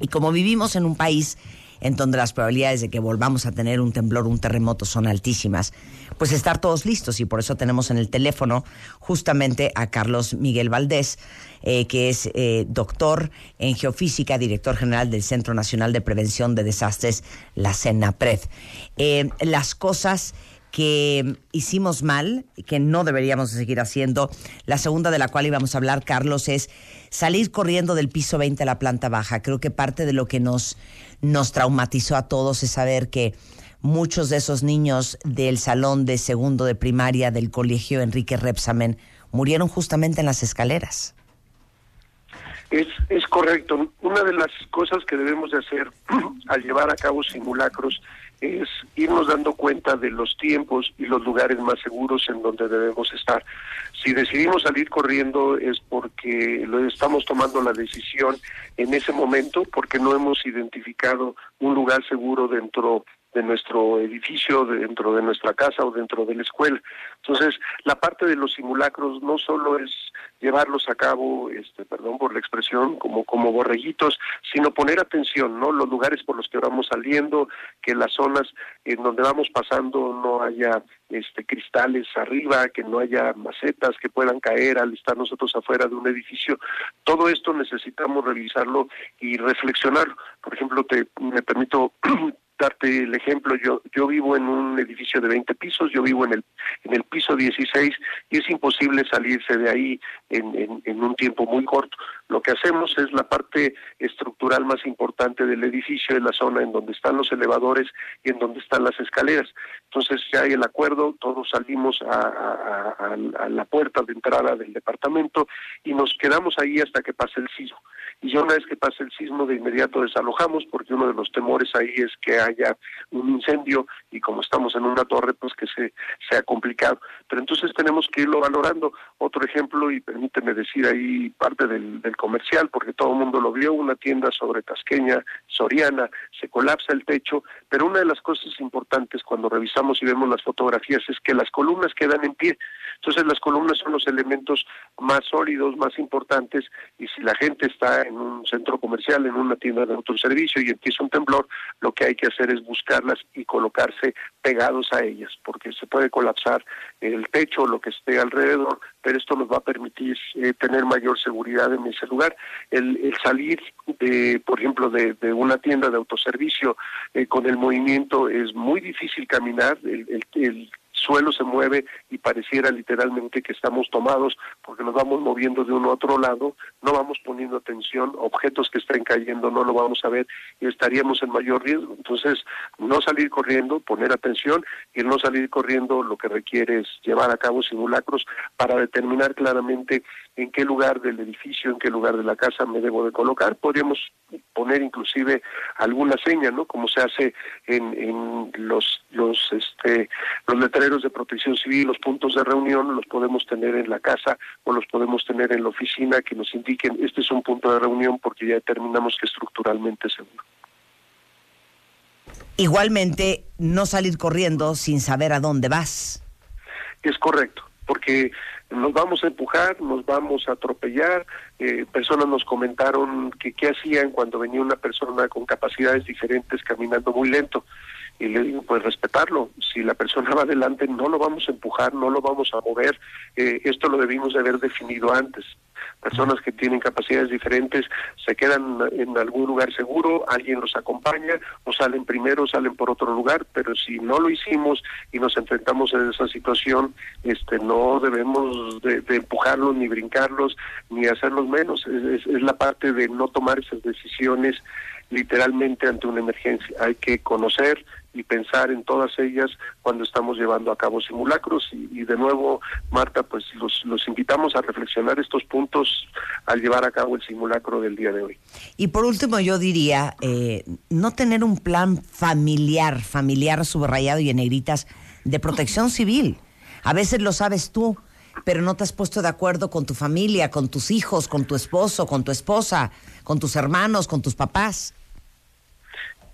Y como vivimos en un país en donde las probabilidades de que volvamos a tener un temblor, un terremoto son altísimas, pues estar todos listos y por eso tenemos en el teléfono justamente a Carlos Miguel Valdés, eh, que es eh, doctor en geofísica, director general del Centro Nacional de Prevención de Desastres, la CENAPRED. Eh, las cosas que hicimos mal, que no deberíamos de seguir haciendo. La segunda de la cual íbamos a hablar, Carlos, es salir corriendo del piso 20 a la planta baja. Creo que parte de lo que nos, nos traumatizó a todos es saber que muchos de esos niños del salón de segundo de primaria del colegio Enrique Repsamen murieron justamente en las escaleras. Es, es correcto. Una de las cosas que debemos de hacer al llevar a cabo simulacros es irnos dando cuenta de los tiempos y los lugares más seguros en donde debemos estar. Si decidimos salir corriendo es porque lo estamos tomando la decisión en ese momento, porque no hemos identificado un lugar seguro dentro de nuestro edificio, dentro de nuestra casa o dentro de la escuela. Entonces, la parte de los simulacros no solo es llevarlos a cabo, este, perdón por la expresión, como como borreguitos, sino poner atención, ¿no? Los lugares por los que vamos saliendo, que las zonas en donde vamos pasando no haya este cristales arriba, que no haya macetas que puedan caer al estar nosotros afuera de un edificio. Todo esto necesitamos revisarlo y reflexionarlo. Por ejemplo, te me permito darte el ejemplo, yo yo vivo en un edificio de 20 pisos, yo vivo en el en el piso 16 y es imposible salirse de ahí en, en, un tiempo muy corto. Lo que hacemos es la parte estructural más importante del edificio, es la zona en donde están los elevadores y en donde están las escaleras. Entonces ya hay el acuerdo, todos salimos a- a la puerta de entrada del departamento y nos quedamos ahí hasta que pase el sismo. Y ya una vez que pase el sismo, de inmediato desalojamos, porque uno de los temores ahí es que haya un incendio y como estamos en una torre, pues que se, sea complicado. Pero entonces tenemos que irlo valorando. Otro ejemplo, y permíteme decir ahí parte del, del comercial, porque todo el mundo lo vio, una tienda sobre Tasqueña, Soriana, se colapsa el techo, pero una de las cosas importantes cuando revisamos y vemos las fotografías es que las columnas quedan en pie. Entonces las columnas son los elementos más sólidos, más importantes, y si la gente está en un centro comercial, en una tienda de autoservicio y empieza un temblor, lo que hay que hacer es buscarlas y colocarse pegados a ellas, porque se puede colapsar el techo, lo que esté alrededor, pero esto nos va a permitir eh, tener mayor seguridad en ese lugar. El, el salir, de, por ejemplo, de, de una tienda de autoservicio eh, con el movimiento es muy difícil caminar, el, el- el suelo se mueve y pareciera literalmente que estamos tomados porque nos vamos moviendo de uno a otro lado, no vamos poniendo atención, objetos que estén cayendo no lo vamos a ver y estaríamos en mayor riesgo. Entonces, no salir corriendo, poner atención y no salir corriendo lo que requiere es llevar a cabo simulacros para determinar claramente en qué lugar del edificio, en qué lugar de la casa me debo de colocar. Podríamos poner inclusive alguna seña, ¿no? Como se hace en, en los los este los letreros de protección civil, los puntos de reunión los podemos tener en la casa o los podemos tener en la oficina que nos indiquen este es un punto de reunión porque ya determinamos que estructuralmente es seguro. Igualmente, no salir corriendo sin saber a dónde vas. Es correcto. porque nos vamos a empujar, nos vamos a atropellar. Eh, personas nos comentaron que qué hacían cuando venía una persona con capacidades diferentes caminando muy lento. Y le digo, pues respetarlo. Si la persona va adelante, no lo vamos a empujar, no lo vamos a mover. Eh, esto lo debimos de haber definido antes. Personas que tienen capacidades diferentes se quedan en algún lugar seguro, alguien los acompaña, o salen primero, salen por otro lugar, pero si no lo hicimos y nos enfrentamos a esa situación, este, no debemos de, de empujarlos, ni brincarlos, ni hacerlos menos. Es, es- es la parte de no tomar esas decisiones literalmente ante una emergencia. Hay que conocer y pensar en todas ellas cuando estamos llevando a cabo simulacros y, de nuevo, Marta, pues los, los invitamos a reflexionar estos puntos al llevar a cabo el simulacro del día de hoy. Y por último, yo diría, eh, no tener un plan familiar, familiar subrayado y en negritas, de protección civil. A veces lo sabes tú, pero no te has puesto de acuerdo con tu familia, con tus hijos, con tu esposo, con tu esposa, con tus hermanos, con tus papás.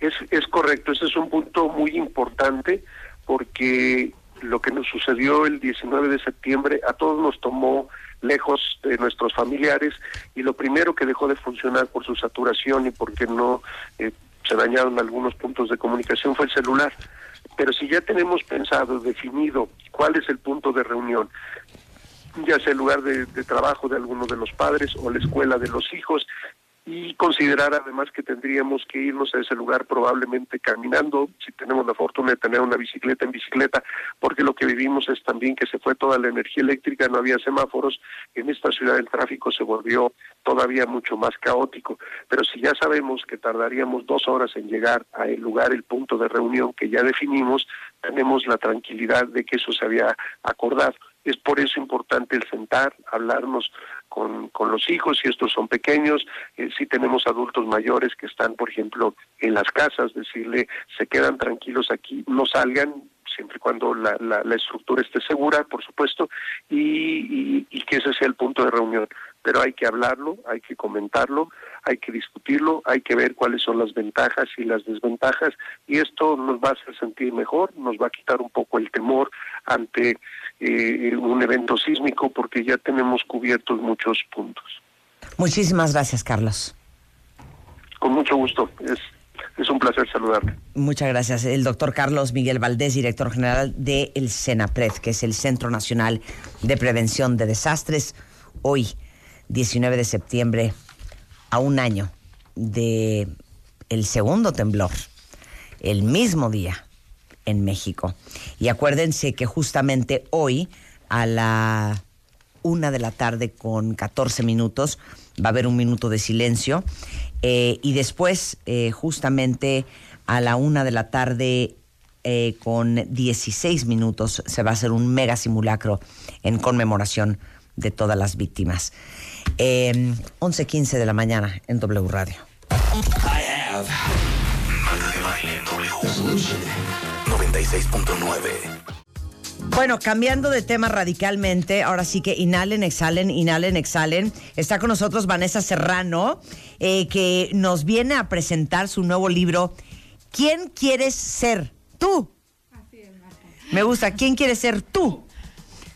Es, es correcto, ese es un punto muy importante porque lo que nos sucedió el 19 de septiembre a todos nos tomó lejos de nuestros familiares y lo primero que dejó de funcionar por su saturación y porque no eh, se dañaron algunos puntos de comunicación fue el celular. Pero si ya tenemos pensado, definido cuál es el punto de reunión, ya sea el lugar de, de trabajo de alguno de los padres o la escuela de los hijos, y considerar además que tendríamos que irnos a ese lugar probablemente caminando, si tenemos la fortuna de tener una bicicleta en bicicleta, porque lo que vivimos es también que se fue toda la energía eléctrica, no había semáforos, en esta ciudad el tráfico se volvió todavía mucho más caótico, pero si ya sabemos que tardaríamos dos horas en llegar al lugar, el punto de reunión que ya definimos, tenemos la tranquilidad de que eso se había acordado. Es por eso importante el sentar, hablarnos con, con los hijos, si estos son pequeños, eh, si tenemos adultos mayores que están, por ejemplo, en las casas, decirle, se quedan tranquilos aquí, no salgan, siempre y cuando la, la, la estructura esté segura, por supuesto, y, y, y que ese sea el punto de reunión. Pero hay que hablarlo, hay que comentarlo, hay que discutirlo, hay que ver cuáles son las ventajas y las desventajas, y esto nos va a hacer sentir mejor, nos va a quitar un poco el temor ante eh, un evento sísmico, porque ya tenemos cubiertos muchos puntos. Muchísimas gracias, Carlos. Con mucho gusto, es, es un placer saludarte. Muchas gracias. El doctor Carlos Miguel Valdés, director general del el CENAPRED, que es el Centro Nacional de Prevención de Desastres. Hoy, 19 de septiembre, a un año de el segundo temblor, el mismo día en México. Y acuérdense que justamente hoy, a la una de la tarde con 14 minutos, va a haber un minuto de silencio. Eh, y después, eh, justamente a la una de la tarde eh, con 16 minutos, se va a hacer un mega simulacro en conmemoración de todas las víctimas. Eh, 11.15 de la mañana en W Radio. I have. Marta de baile en W. Solution 96.9. Bueno, cambiando de tema radicalmente, ahora sí que inhalen, exhalen, inhalen, exhalen. Está con nosotros Vanessa Serrano, eh, que nos viene a presentar su nuevo libro, ¿Quién quieres ser? Tú. Me gusta, ¿quién quieres ser tú?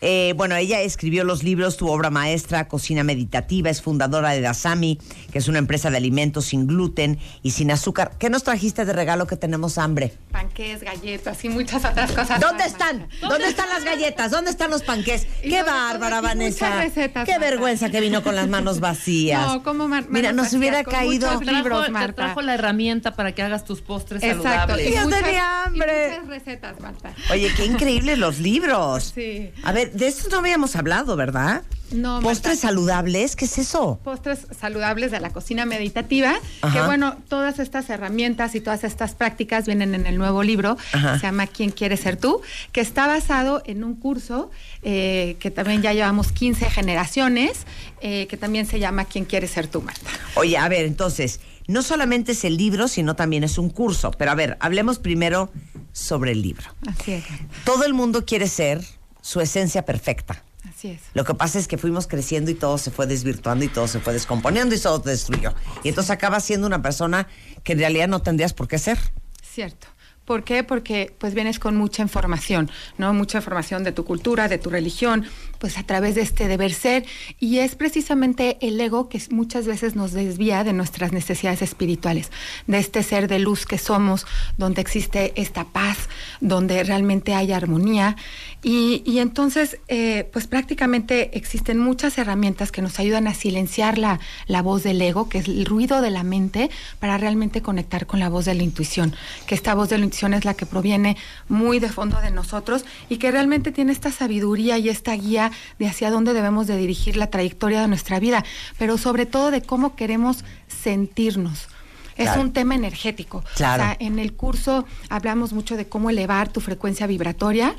Eh, bueno, ella escribió los libros Tu obra maestra, Cocina Meditativa, es fundadora de Dasami, que es una empresa de alimentos sin gluten y sin azúcar. ¿Qué nos trajiste de regalo que tenemos hambre? Panqués, galletas y muchas otras cosas. ¿Dónde más, están? Marta. ¿Dónde están las galletas? ¿Dónde están los panqués? ¡Qué bárbara, Vanessa! recetas, ¡Qué Marta. vergüenza que vino con las manos vacías! No, ¿cómo mar- Mira, nos vacías? hubiera caído... muchos Trajo, libros, te Marta. trajo la herramienta para que hagas tus postres Exacto. saludables. y Yo muchas- tenía hambre. y muchas recetas, Marta. Oye, qué increíbles los libros. Sí. A ver, de esto no habíamos hablado, ¿verdad? No, ¿Postres Marta. saludables? ¿Qué es eso? Postres saludables de la cocina meditativa, Ajá. que bueno, todas estas herramientas y todas estas prácticas vienen en el nuevo libro, Ajá. que se llama ¿Quién quiere ser tú? que está basado en un curso eh, que también ya llevamos 15 generaciones, eh, que también se llama ¿Quién quiere ser tú, Marta? Oye, a ver, entonces, no solamente es el libro, sino también es un curso. Pero a ver, hablemos primero sobre el libro. Así es, Todo el mundo quiere ser su esencia perfecta. así es. Lo que pasa es que fuimos creciendo y todo se fue desvirtuando y todo se fue descomponiendo y todo se destruyó. Y entonces acabas siendo una persona que en realidad no tendrías por qué ser. Cierto. ¿Por qué? Porque pues vienes con mucha información, ¿no? Mucha información de tu cultura, de tu religión, pues a través de este deber ser. Y es precisamente el ego que muchas veces nos desvía de nuestras necesidades espirituales, de este ser de luz que somos, donde existe esta paz, donde realmente hay armonía. Y, y entonces, eh, pues prácticamente existen muchas herramientas que nos ayudan a silenciar la, la voz del ego, que es el ruido de la mente, para realmente conectar con la voz de la intuición, que esta voz de la intuición es la que proviene muy de fondo de nosotros y que realmente tiene esta sabiduría y esta guía de hacia dónde debemos de dirigir la trayectoria de nuestra vida, pero sobre todo de cómo queremos sentirnos. Es Claro. un tema energético. Claro. O sea, en el curso hablamos mucho de cómo elevar tu frecuencia vibratoria.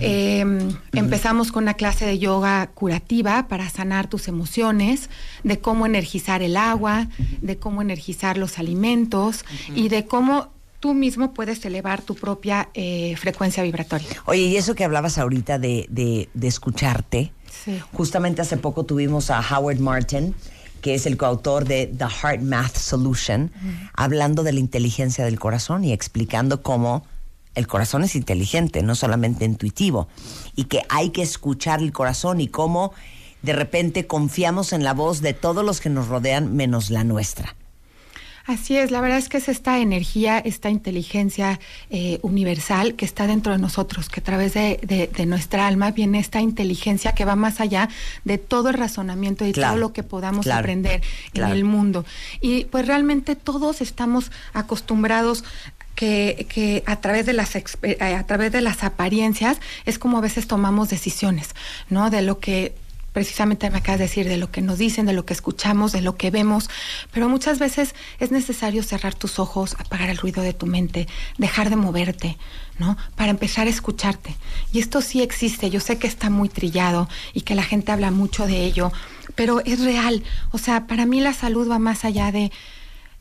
Eh, Empezamos con una clase de yoga curativa para sanar tus emociones, de cómo energizar el agua, de cómo energizar los alimentos y de cómo tú mismo puedes elevar tu propia eh, frecuencia vibratoria. Oye, y eso que hablabas ahorita de, de- de escucharte, Sí. justamente hace poco tuvimos a Howard Martin, que es el coautor de The Heart Math Solution, hablando de la inteligencia del corazón y explicando cómo el corazón es inteligente, no solamente intuitivo, y que hay que escuchar el corazón y cómo de repente confiamos en la voz de todos los que nos rodean menos la nuestra. Así es, la verdad es que es esta energía, esta inteligencia eh, universal que está dentro de nosotros, que a través de, de- de nuestra alma viene esta inteligencia que va más allá de todo el razonamiento y Claro, todo lo que podamos claro, aprender claro. en el mundo. Y pues realmente todos estamos acostumbrados que, a través de las eh, a través de las apariencias es como a veces tomamos decisiones, ¿no? De lo que precisamente me acabas de decir, de lo que nos dicen, de lo que escuchamos, de lo que vemos, pero muchas veces es necesario cerrar tus ojos, apagar el ruido de tu mente, dejar de moverte, ¿no? Para empezar a escucharte. Y esto sí existe, yo sé que está muy trillado y que la gente habla mucho de ello, pero es real. O sea, para mí la salud va más allá de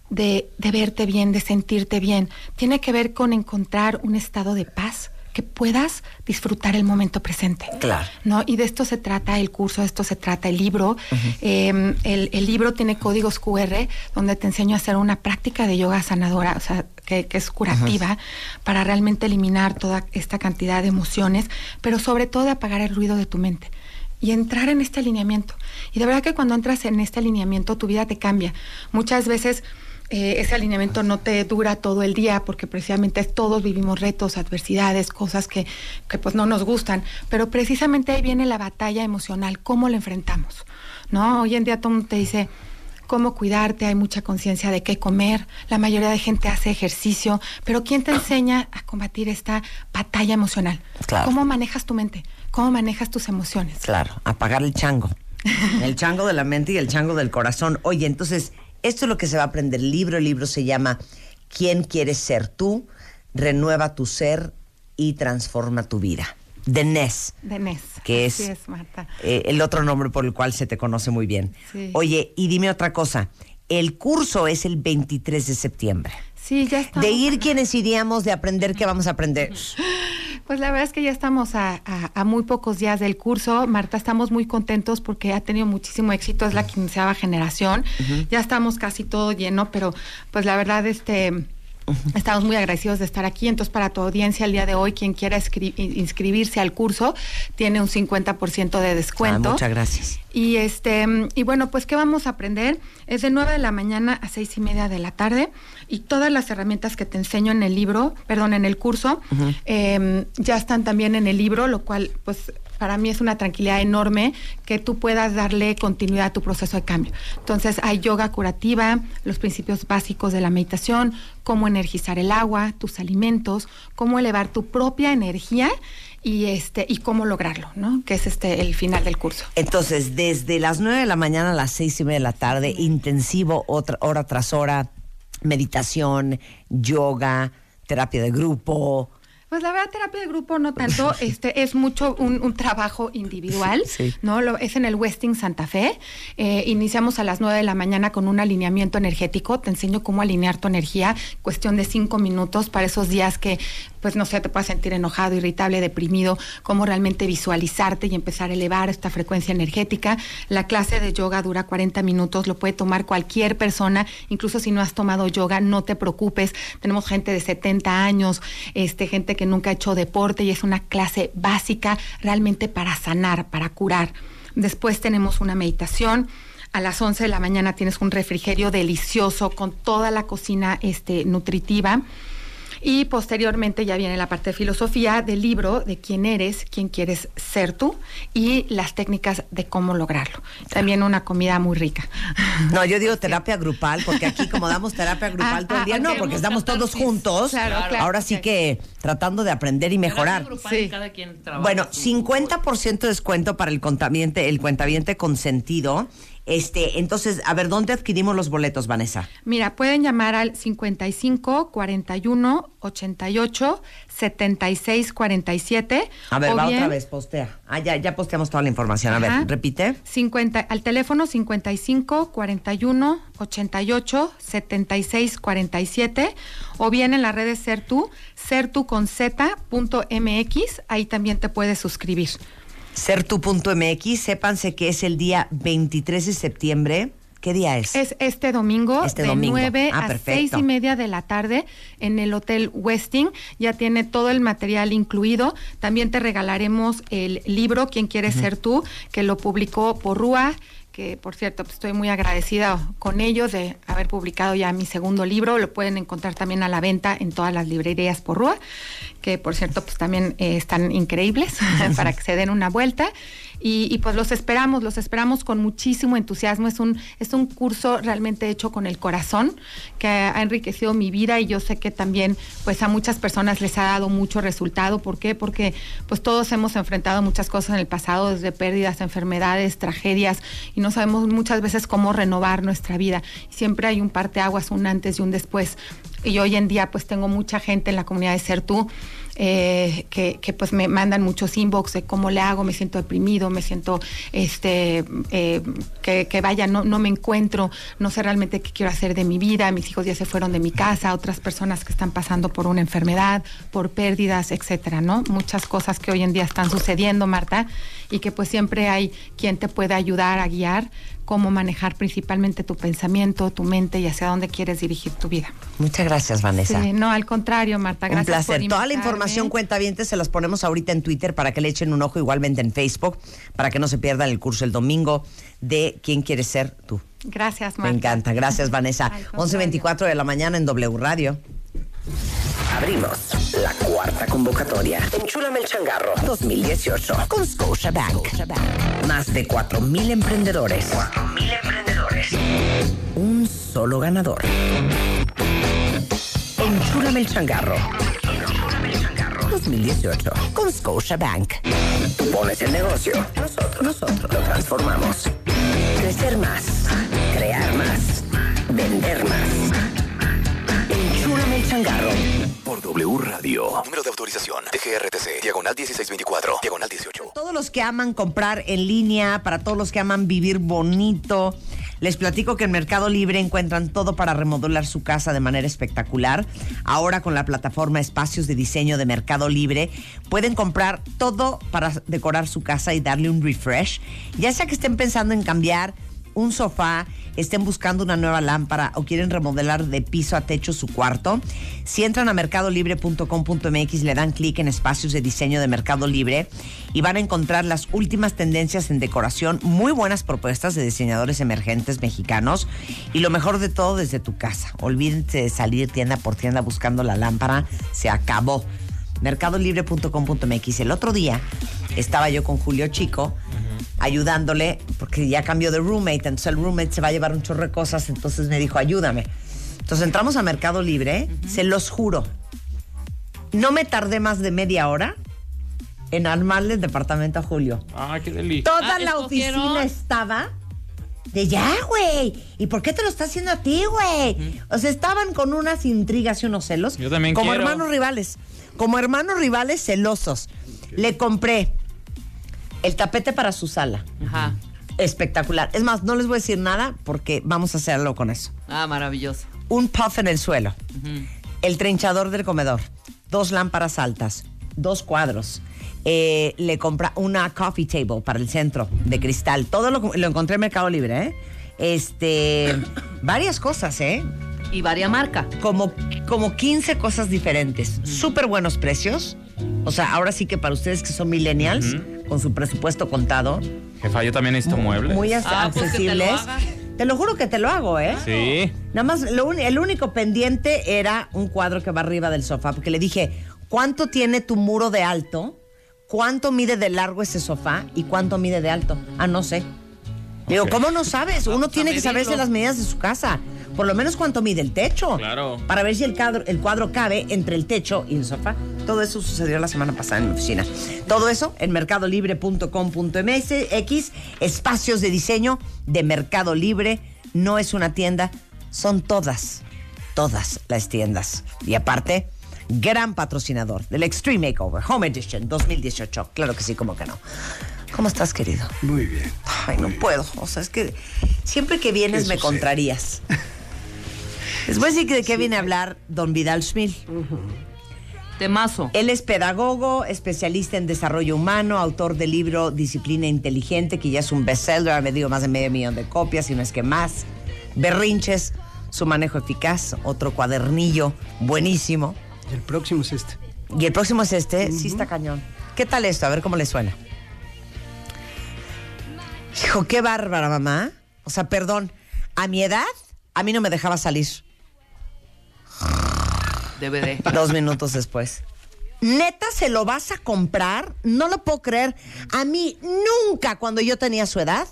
de, de verte bien, de sentirte bien. Tiene que ver con encontrar un estado de paz que puedas disfrutar el momento presente. Claro. ¿no? Y de esto se trata el curso, de esto se trata el libro. Eh, el, el libro tiene códigos QR donde te enseño a hacer una práctica de yoga sanadora, o sea, que, que es curativa, para realmente eliminar toda esta cantidad de emociones, pero sobre todo de apagar el ruido de tu mente y entrar en este alineamiento. Y de verdad que cuando entras en este alineamiento tu vida te cambia. Muchas veces eh, ese alineamiento no te dura todo el día porque precisamente todos vivimos retos, adversidades, cosas que, que pues no nos gustan, pero precisamente ahí viene la batalla emocional, cómo la enfrentamos. ¿no? Hoy en día todo el mundo te dice cómo cuidarte, hay mucha conciencia de qué comer, la mayoría de gente hace ejercicio, pero ¿quién te enseña a combatir esta batalla emocional? Claro. ¿Cómo manejas tu mente? ¿Cómo manejas tus emociones? Claro, apagar el chango. El chango de la mente y el chango del corazón. Oye, entonces, esto es lo que se va a aprender. El libro, el libro se llama ¿Quién quieres ser tú? Renueva tu ser y transforma tu vida. De Ness, De que es, es, Marta. eh, el otro nombre por el cual se te conoce muy bien. Sí. Oye, y dime otra cosa. El curso es el 23 de septiembre. Sí, ya estamos. De ir quienes iríamos, de aprender qué vamos a aprender. Pues la verdad es que ya estamos a, a- a muy pocos días del curso. Marta, estamos muy contentos porque ha tenido muchísimo éxito. Es la quinceava generación. Ya estamos casi todo lleno, pero pues la verdad, este. Estamos muy agradecidos de estar aquí. Entonces, para tu audiencia el día de hoy, quien quiera inscribirse al curso, tiene un 50% de descuento. Ah, muchas gracias. Y este, y bueno, pues, ¿qué vamos a aprender? Es de 9 de la mañana a seis y media de la tarde. Y todas las herramientas que te enseño en el libro, perdón, en el curso, eh, ya están también en el libro, lo cual, pues, para mí es una tranquilidad enorme que tú puedas darle continuidad a tu proceso de cambio. Entonces, hay yoga curativa, los principios básicos de la meditación, cómo energizar el agua, tus alimentos, cómo elevar tu propia energía y este y cómo lograrlo, ¿no? Que es este el final del curso. Entonces, desde las 9 de la mañana a las seis y media de la tarde, intensivo, otra, hora tras hora, meditación, yoga, terapia de grupo. Pues la verdad, terapia de grupo no tanto, este es mucho un, un trabajo individual, Sí. ¿no? Lo, es en el Westing Santa Fe. Eh, iniciamos a las 9 de la mañana con un alineamiento energético. Te enseño cómo alinear tu energía, cuestión de cinco minutos para esos días que, pues no sé, te puedas sentir enojado, irritable, deprimido, cómo realmente visualizarte y empezar a elevar esta frecuencia energética. La clase de yoga dura 40 minutos, lo puede tomar cualquier persona, incluso si no has tomado yoga, no te preocupes. Tenemos gente de 70 años, este, gente que nunca ha hecho deporte y es una clase básica realmente para sanar, para curar. Después tenemos una meditación. A las 11 de la mañana tienes un refrigerio delicioso con toda la cocina este, nutritiva. Y posteriormente ya viene la parte de filosofía del libro de quién eres, quién quieres ser tú y las técnicas de cómo lograrlo. También una comida muy rica. No, yo digo terapia grupal, porque aquí como damos terapia grupal Ah, todo el día, ah, no, ok. porque estamos todos juntos. Claro, claro. Ahora sí que tratando de aprender y mejorar. Grupal y cada quien Bueno, su- 50% de descuento para el el cuentaviente consentido. Este, entonces, a ver, ¿dónde adquirimos los boletos, Vanessa? Mira, pueden llamar al 55 41 88 76 47. A ver, o va bien- otra vez, postea. Ah, ya, ya posteamos toda la información. A Ajá. ver, repite. 50, al teléfono 55 41 88 76 47 o bien en las redes Sertu, sertu con z punto mx, ahí también te puedes suscribir. Sertu.mx, sépanse que es el día 23 de septiembre. ¿Qué día es? Es este domingo Este de domingo. 9 Ah, a perfecto. 6 y media de la tarde en el Hotel Westing. Ya tiene todo el material incluido. También te regalaremos el libro ¿Quién quieres ser tú? que lo publicó por Rúa que por cierto pues, estoy muy agradecida con ellos de haber publicado ya mi segundo libro. Lo pueden encontrar también a la venta en todas las librerías por Rúa, que por cierto pues también eh, están increíbles para que se den una vuelta. Y, pues los esperamos, los esperamos con muchísimo entusiasmo. Es un, es un curso realmente hecho con el corazón que ha enriquecido mi vida y yo sé que también pues a muchas personas les ha dado mucho resultado. ¿Por qué? Porque pues todos hemos enfrentado muchas cosas en el pasado, desde pérdidas, enfermedades, tragedias y no sabemos muchas veces cómo renovar nuestra vida. Siempre hay un parteaguas, un antes y un después. Y hoy en día pues tengo mucha gente en la comunidad de Ser Tú eh, que, pues me mandan muchos inbox de cómo le hago, me siento deprimido, me siento este eh, que, que, vaya, no, no me encuentro, no sé realmente qué quiero hacer de mi vida, mis hijos ya se fueron de mi casa, otras personas que están pasando por una enfermedad, por pérdidas, etcétera, ¿no? Muchas cosas que hoy en día están sucediendo, Marta, y que pues siempre hay quien te puede ayudar a guiar cómo manejar principalmente tu pensamiento, tu mente y hacia dónde quieres dirigir tu vida. Muchas gracias, Vanessa. Sí, no, al contrario, Marta, gracias. Un placer. Por Toda la información cuentavientes se las ponemos ahorita en Twitter para que le echen un ojo igualmente en Facebook, para que no se pierdan el curso el domingo de ¿Quién quieres ser tú? Gracias, Marta. Me encanta. Gracias, Vanessa. Al contrario. 11.24 de la mañana en W Radio. Abrimos la cuarta convocatoria. Enchúlame el changarro 2018 con Scotiabank. Más de 4.000 emprendedores. 4.000 emprendedores. Un solo ganador. Enchúlame el changarro. 2018 con Scotiabank. Tú pones el negocio. Nosotros, nosotros lo transformamos. Crecer más. Crear más. Vender más. Changarro. Por W Radio. Número de autorización. DGRTC. Diagonal 1624. Diagonal 18. Todos los que aman comprar en línea, para todos los que aman vivir bonito, les platico que en Mercado Libre encuentran todo para remodelar su casa de manera espectacular. Ahora con la plataforma Espacios de Diseño de Mercado Libre pueden comprar todo para decorar su casa y darle un refresh. Ya sea que estén pensando en cambiar un sofá, estén buscando una nueva lámpara o quieren remodelar de piso a techo su cuarto, si entran a mercadolibre.com.mx le dan clic en espacios de diseño de Mercado Libre y van a encontrar las últimas tendencias en decoración, muy buenas propuestas de diseñadores emergentes mexicanos y lo mejor de todo desde tu casa. Olvídense de salir tienda por tienda buscando la lámpara, se acabó. mercadolibre.com.mx. El otro día estaba yo con Julio Chico ayudándole, porque ya cambió de roommate, entonces el roommate se va a llevar un chorro de cosas, entonces me dijo, ayúdame. Entonces entramos a Mercado Libre, se los juro, no me tardé más de media hora en armarle el departamento a Julio. Ah, qué delicia. Toda Ah, la ¿escogieron? oficina estaba De ya, güey. ¿Y por qué te lo está haciendo a ti, güey? O sea, estaban con unas intrigas y unos celos. Yo también Como quiero. hermanos rivales. Como hermanos rivales celosos. Le compré el tapete para su sala. Ajá. Espectacular. Es más, no les voy a decir nada porque vamos a hacerlo con eso. Ah, maravilloso. Un puff en el suelo. El trinchador del comedor. Dos lámparas altas. Dos cuadros. Eh, le compra una coffee table para el centro de cristal. Todo lo, lo encontré en Mercado Libre, ¿eh? Este. varias cosas, ¿eh? Y varia marca. Como, como 15 cosas diferentes. Súper buenos precios. O sea, ahora sí que para ustedes que son millennials, con su presupuesto contado, Jefa, yo también necesito muebles. muy Ah, pues accesibles. Te lo juro que te lo hago, ¿eh? Sí. Nada más, lo un- el único pendiente era un cuadro que va arriba del sofá, porque le dije, ¿cuánto tiene tu muro de alto? ¿Cuánto mide de largo ese sofá? ¿Y cuánto mide de alto? Ah, no sé. Digo. ¿cómo no sabes? Uno Vamos tiene que saberse las medidas de su casa. Por lo menos cuánto mide el techo. Claro. Para ver si el cuadro, el cuadro cabe entre el techo y el sofá. Todo eso sucedió la semana pasada en mi oficina. Todo eso en mercadolibre.com.mx, espacios de diseño de Mercado Libre. No es una tienda, son todas, todas las tiendas. Y aparte, gran patrocinador del Extreme Makeover Home Edition 2018. Claro que sí, como que no. ¿Cómo estás, querido? Muy bien. Ay, no puedo. O sea, es que siempre que vienes ¿Qué me contrarías. A decir que de qué viene a hablar don Vidal Schmil. Temazo. Él es pedagogo, especialista en desarrollo humano, autor del libro Disciplina Inteligente, que ya es un bestseller, ha vendido más de medio millón de copias, si no es que más. Berrinches, su manejo eficaz, otro cuadernillo buenísimo. El próximo es este. Y el próximo es este, sí está cañón. ¿Qué tal esto? A ver cómo le suena. Hijo, qué bárbara, mamá. O sea, perdón, a mi edad, a mí no me dejaba salir. DVD. Dos minutos después. ¿Neta se lo vas a comprar? No lo puedo creer. A mí nunca, cuando yo tenía su edad,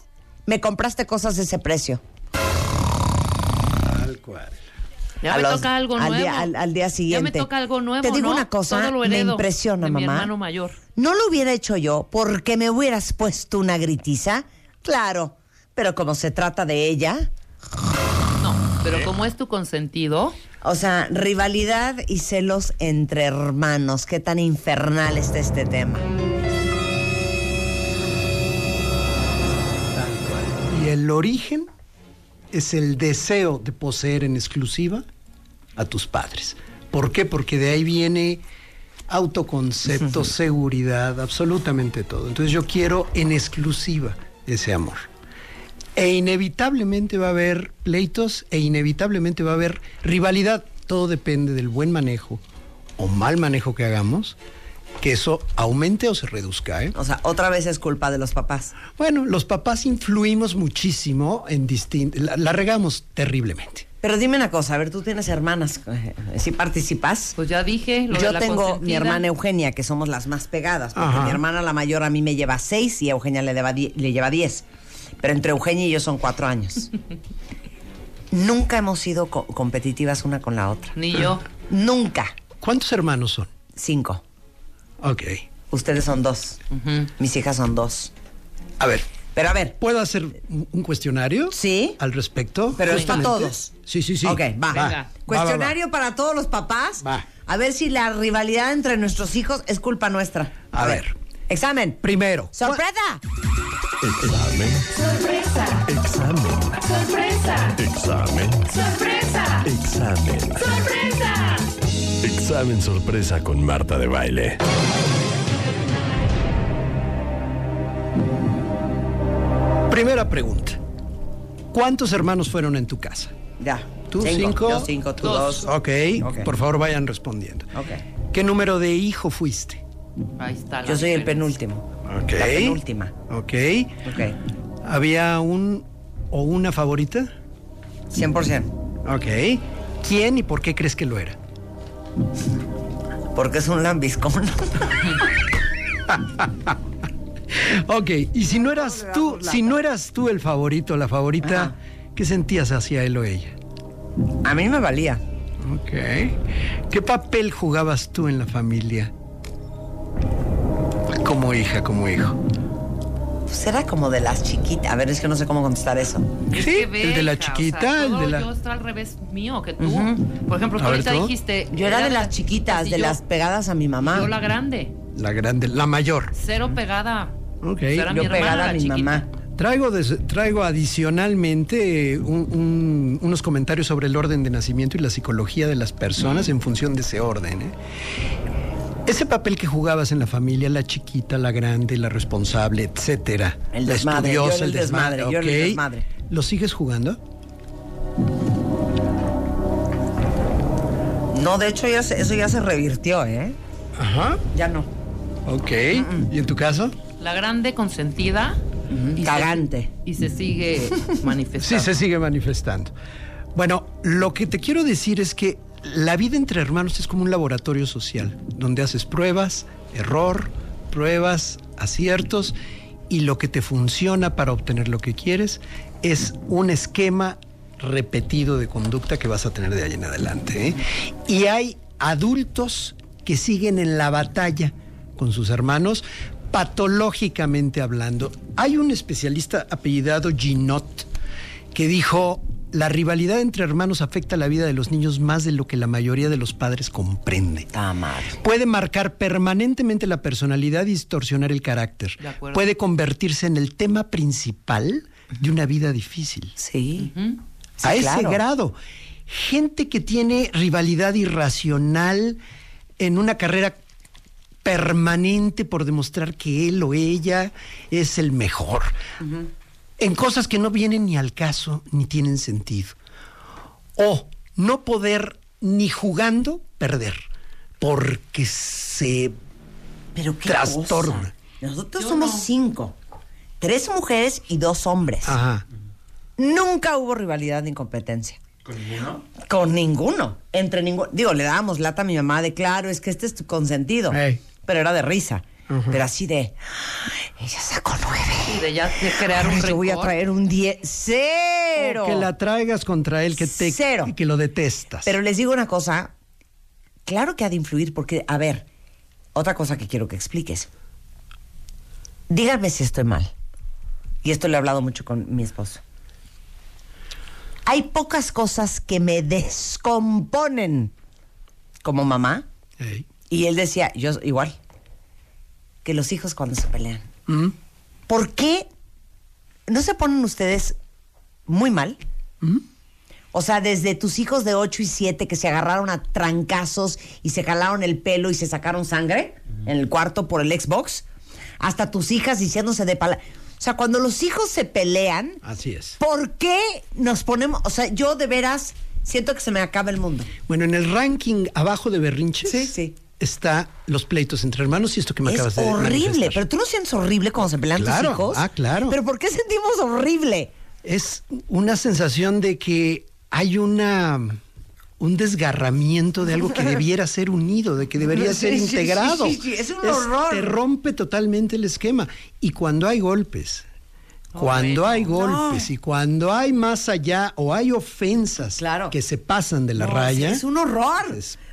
me compraste cosas de ese precio. Tal cual. Ya A me los- toca algo al nuevo. Día, al, al día Ya siguiente. me toca algo nuevo. Te digo ¿no? una cosa, Todo lo me impresiona, de Mi mamá. hermano mayor. ¿No lo hubiera hecho yo porque me hubieras puesto una gritiza? Claro, pero como se trata de ella, No, pero como es tu consentido, o sea, rivalidad y celos entre hermanos, qué tan infernal está este tema. Tal cual. Y el origen es el deseo de poseer en exclusiva a tus padres. ¿Por qué? Porque de ahí viene autoconcepto, seguridad, absolutamente todo. Entonces yo quiero en exclusiva ese amor. E inevitablemente va a haber pleitos e inevitablemente va a haber rivalidad. Todo depende del buen manejo o mal manejo que hagamos, que eso aumente o se reduzca. ¿eh? O sea, otra vez es culpa de los papás. Bueno, los papás influimos muchísimo en distintos... La, la regamos terriblemente. Pero dime una cosa, a ver, tú tienes hermanas, eh, ¿sí participas? pues ya dije. Lo Yo de la tengo mi hermana Eugenia, que somos las más pegadas, porque Ajá. mi hermana la mayor a mí me lleva seis y a Eugenia le, lleva die- le lleva diez. Pero entre Eugenia y yo son cuatro años. Nunca hemos sido co- competitivas una con la otra. Ni yo. Nunca. ¿Cuántos hermanos son? Cinco. Ok. Ustedes son dos. Mis hijas son dos. A ver, Pero a ver, ¿puedo hacer un cuestionario? Sí. Al respecto. pero es para Justamente. todos. Sí, sí, sí. Ok, va. Venga. Cuestionario para todos los papás. Va. A ver si la rivalidad entre nuestros hijos es culpa nuestra. A ver. Examen. Primero. ¡Sorpresa! Examen. Sorpresa. Examen. Sorpresa. Examen. Sorpresa. Examen. Sorpresa. Examen sorpresa con Marta de baile. Primera pregunta. ¿Cuántos hermanos fueron en tu casa? Ya. ¿Tú cinco? cinco? Yo cinco, tú dos. Ok, Ok. por favor vayan respondiendo. Ok. ¿Qué número de hijo fuiste? Ahí está. la Yo soy el penúltimo. Ok. La penúltima. Ok. Ok. ¿Había un o una favorita? 100%. Ok. ¿Quién y por qué crees que lo era? Porque es un lambiscón. Ok, y si no eras tú, si no eras tú el favorito, la favorita, Ajá. ¿qué sentías hacia él o ella? A mí me valía. Ok. ¿Qué papel jugabas tú en la familia? Como hija, como hijo. Pues era como de las chiquitas. A ver, es que no sé cómo contestar eso. Es Sí, el de la beca, o sea, chiquita, el de la- Yo está al revés mío que tú. Por ejemplo, tú ahorita ¿tú? dijiste. Yo era de las chiquitas, de yo- las pegadas a mi mamá. Yo la grande. La grande, la mayor. Cero pegada. Ok. Era mi Yo hermana, pegada a mi chiquita. mamá. Traigo, des- traigo adicionalmente un- un- unos comentarios sobre el orden de nacimiento y la psicología de las personas en función de ese orden. ¿eh? Ese papel que jugabas en la familia, la chiquita, la grande, la responsable, etcétera, El la desmadre, yo estudiosa, el desmadre, yo era el desmadre. ¿Lo sigues jugando? No, de hecho, ya se- eso ya se revirtió, ¿eh? Ajá. Ya no. Ok. ¿Y en tu caso? La grande consentida. y se- Cagante. y se sigue Sí, manifestando. se sigue manifestando. Bueno, lo que te quiero decir es que la vida entre hermanos es como un laboratorio social, donde haces pruebas, error, pruebas, aciertos, y lo que te funciona para obtener lo que quieres es un esquema repetido de conducta que vas a tener de ahí en adelante. ¿eh? Y hay adultos que siguen en la batalla con sus hermanos, patológicamente hablando. Hay un especialista apellidado Ginot que dijo, la rivalidad entre hermanos afecta la vida de los niños más de lo que la mayoría de los padres comprende. Puede marcar permanentemente la personalidad y distorsionar el carácter. De acuerdo. Puede convertirse en el tema principal de una vida difícil. Sí. A Sí, ese claro. grado. Gente que tiene rivalidad irracional en una carrera permanente por demostrar que él o ella es el mejor. En cosas que no vienen ni al caso ni tienen sentido. O no poder ni jugando perder. Porque se Pero qué trastorna. cosa. Nosotros somos cinco. Tres mujeres y dos hombres. Ajá. Nunca hubo rivalidad ni competencia. ¿Con ninguno? Con ninguno. Entre ninguno. Digo, le dábamos lata a mi mamá de claro, es que este es tu consentido. Pero era de risa. Pero así de. Ella sacó nueve. Y de ya de crear un Ay, récord. yo voy a traer un 10. ¡Cero! Que la traigas contra él, que te Cero. que lo detestas. Pero les digo una cosa. Claro que ha de influir, porque, a ver, otra cosa que quiero que expliques. Díganme si estoy mal. Y esto lo he hablado mucho con mi esposo. Hay pocas cosas que me descomponen como mamá. Y él decía, yo igual, que los hijos cuando se pelean. Mm. ¿Por qué no se ponen ustedes muy mal? O sea, desde tus hijos de 8 y 7 que se agarraron a trancazos y se jalaron el pelo y se sacaron sangre en el cuarto por el Xbox, hasta tus hijas diciéndose de pala. O sea, cuando los hijos se pelean, Así es. ¿por qué nos ponemos? O sea, yo de veras siento que se me acaba el mundo. Bueno, en el ranking abajo de berrinches Sí, sí. Está los pleitos entre hermanos y esto que me Es acabas de horrible, manifestar. pero tú no sientes horrible cuando se pelean Claro, tus hijos. ah, claro. Pero ¿por qué sentimos horrible? Es una sensación de que hay una un desgarramiento de algo que debiera ser unido, de que debería Sí, ser integrado. sí, sí, es un horror. Te rompe totalmente el esquema. Y cuando hay golpes, cuando hay golpes y cuando hay más allá o hay ofensas que se pasan de la No, raya. Es un horror.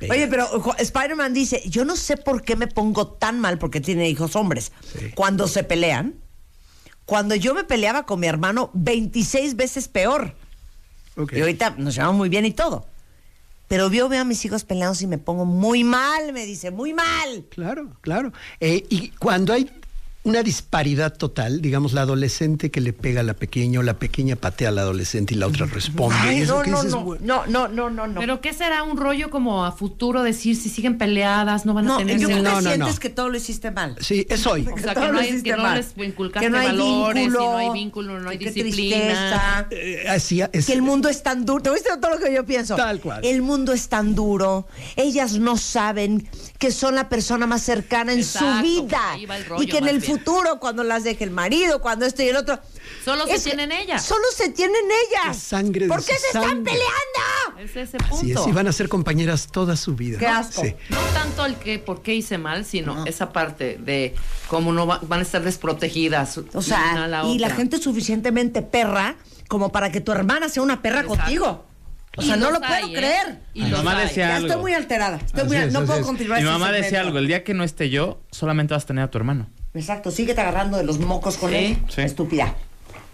Oye, pero Spider-Man dice, yo no sé por qué me pongo tan mal porque tiene hijos hombres. Cuando se pelean, cuando yo me peleaba con mi hermano, 26 veces peor. Y ahorita nos llevamos muy bien y todo. Pero yo veo a mis hijos peleados y me pongo muy mal, me dice, muy mal. Claro, claro. Eh, y cuando hay una disparidad total, digamos, la adolescente que le pega a la pequeña o la pequeña patea a la adolescente y la otra responde. Ay, Eso no, que no, dices, no, no, no, no, no, no. Pero ¿qué será un rollo como a futuro decir si siguen peleadas, no van a No, tener yo creo que no, no, sientes no. que todo lo hiciste mal. Sí, es hoy. O sea, que no, hay, que no mal. les inculcaste Que no hay valores, vínculo, y no hay vínculo, no hay que disciplina. Eh, así es. Que el mundo es tan duro. ¿Te viste todo lo que yo pienso? Tal cual. El mundo es tan duro. Ellas no saben que son la persona más cercana en Exacto, su vida. y que en el bien. Futuro, cuando las deje el marido, cuando esto y el otro. Solo se es- tienen ellas. Solo se tienen ellas. Es sangre de ¿Por qué su se están peleando? Es ese Así es, punto. y van a ser compañeras toda su vida. Qué asco. Sí. No tanto el que por qué hice mal, sino esa parte de cómo no va- van a estar desprotegidas. O sea, una a la y la gente es suficientemente perra como para que tu hermana sea una perra Exacto. contigo. O Y sea, no lo puedo ¿eh? creer. Y Mi mamá hay. decía Ya algo. estoy muy alterada. Estoy Así muy- es, no así puedo es. continuar Mi mamá decía algo, el día que no esté yo, solamente vas a tener a tu hermano. Exacto, síguete agarrando de los mocos con Sí. él. Sí. Estúpida.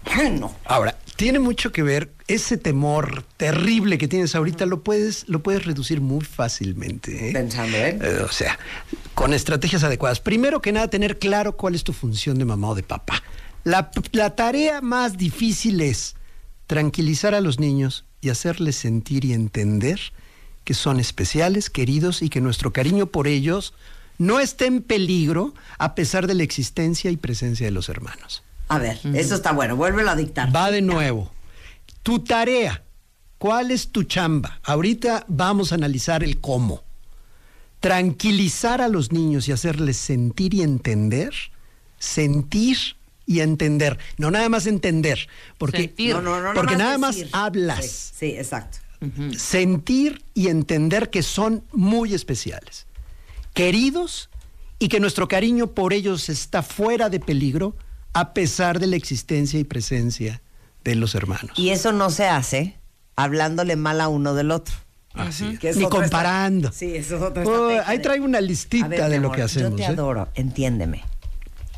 Ay, no. Ahora, tiene mucho que ver ese temor terrible que tienes ahorita, lo puedes, lo puedes reducir muy fácilmente. ¿eh? Pensando, ¿eh? Eh, o sea, con estrategias adecuadas. Primero que nada, tener claro cuál es tu función de mamá o de papá. La, la tarea más difícil es tranquilizar a los niños y hacerles sentir y entender que son especiales, queridos y que nuestro cariño por ellos no está en peligro a pesar de la existencia y presencia de los hermanos. A ver, eso está bueno. Vuélvelo a dictar. Va de nuevo. Tu tarea. ¿Cuál es tu chamba? Ahorita vamos a analizar el cómo. Tranquilizar a los niños y hacerles sentir y entender. Sentir y entender. No nada más entender. Porque, Sentir. No, no, no, porque nada nada más hablas. Sí, sí, exacto. Sentir y entender que son muy especiales. Queridos y que nuestro cariño por ellos está fuera de peligro a pesar de la existencia y presencia de los hermanos. Y eso no se hace hablándole mal a uno del otro. Así Que es Ni comparando. Sí, eso es otra ahí traigo una listita ver, de lo que hacemos. Yo te ¿eh? adoro, entiéndeme.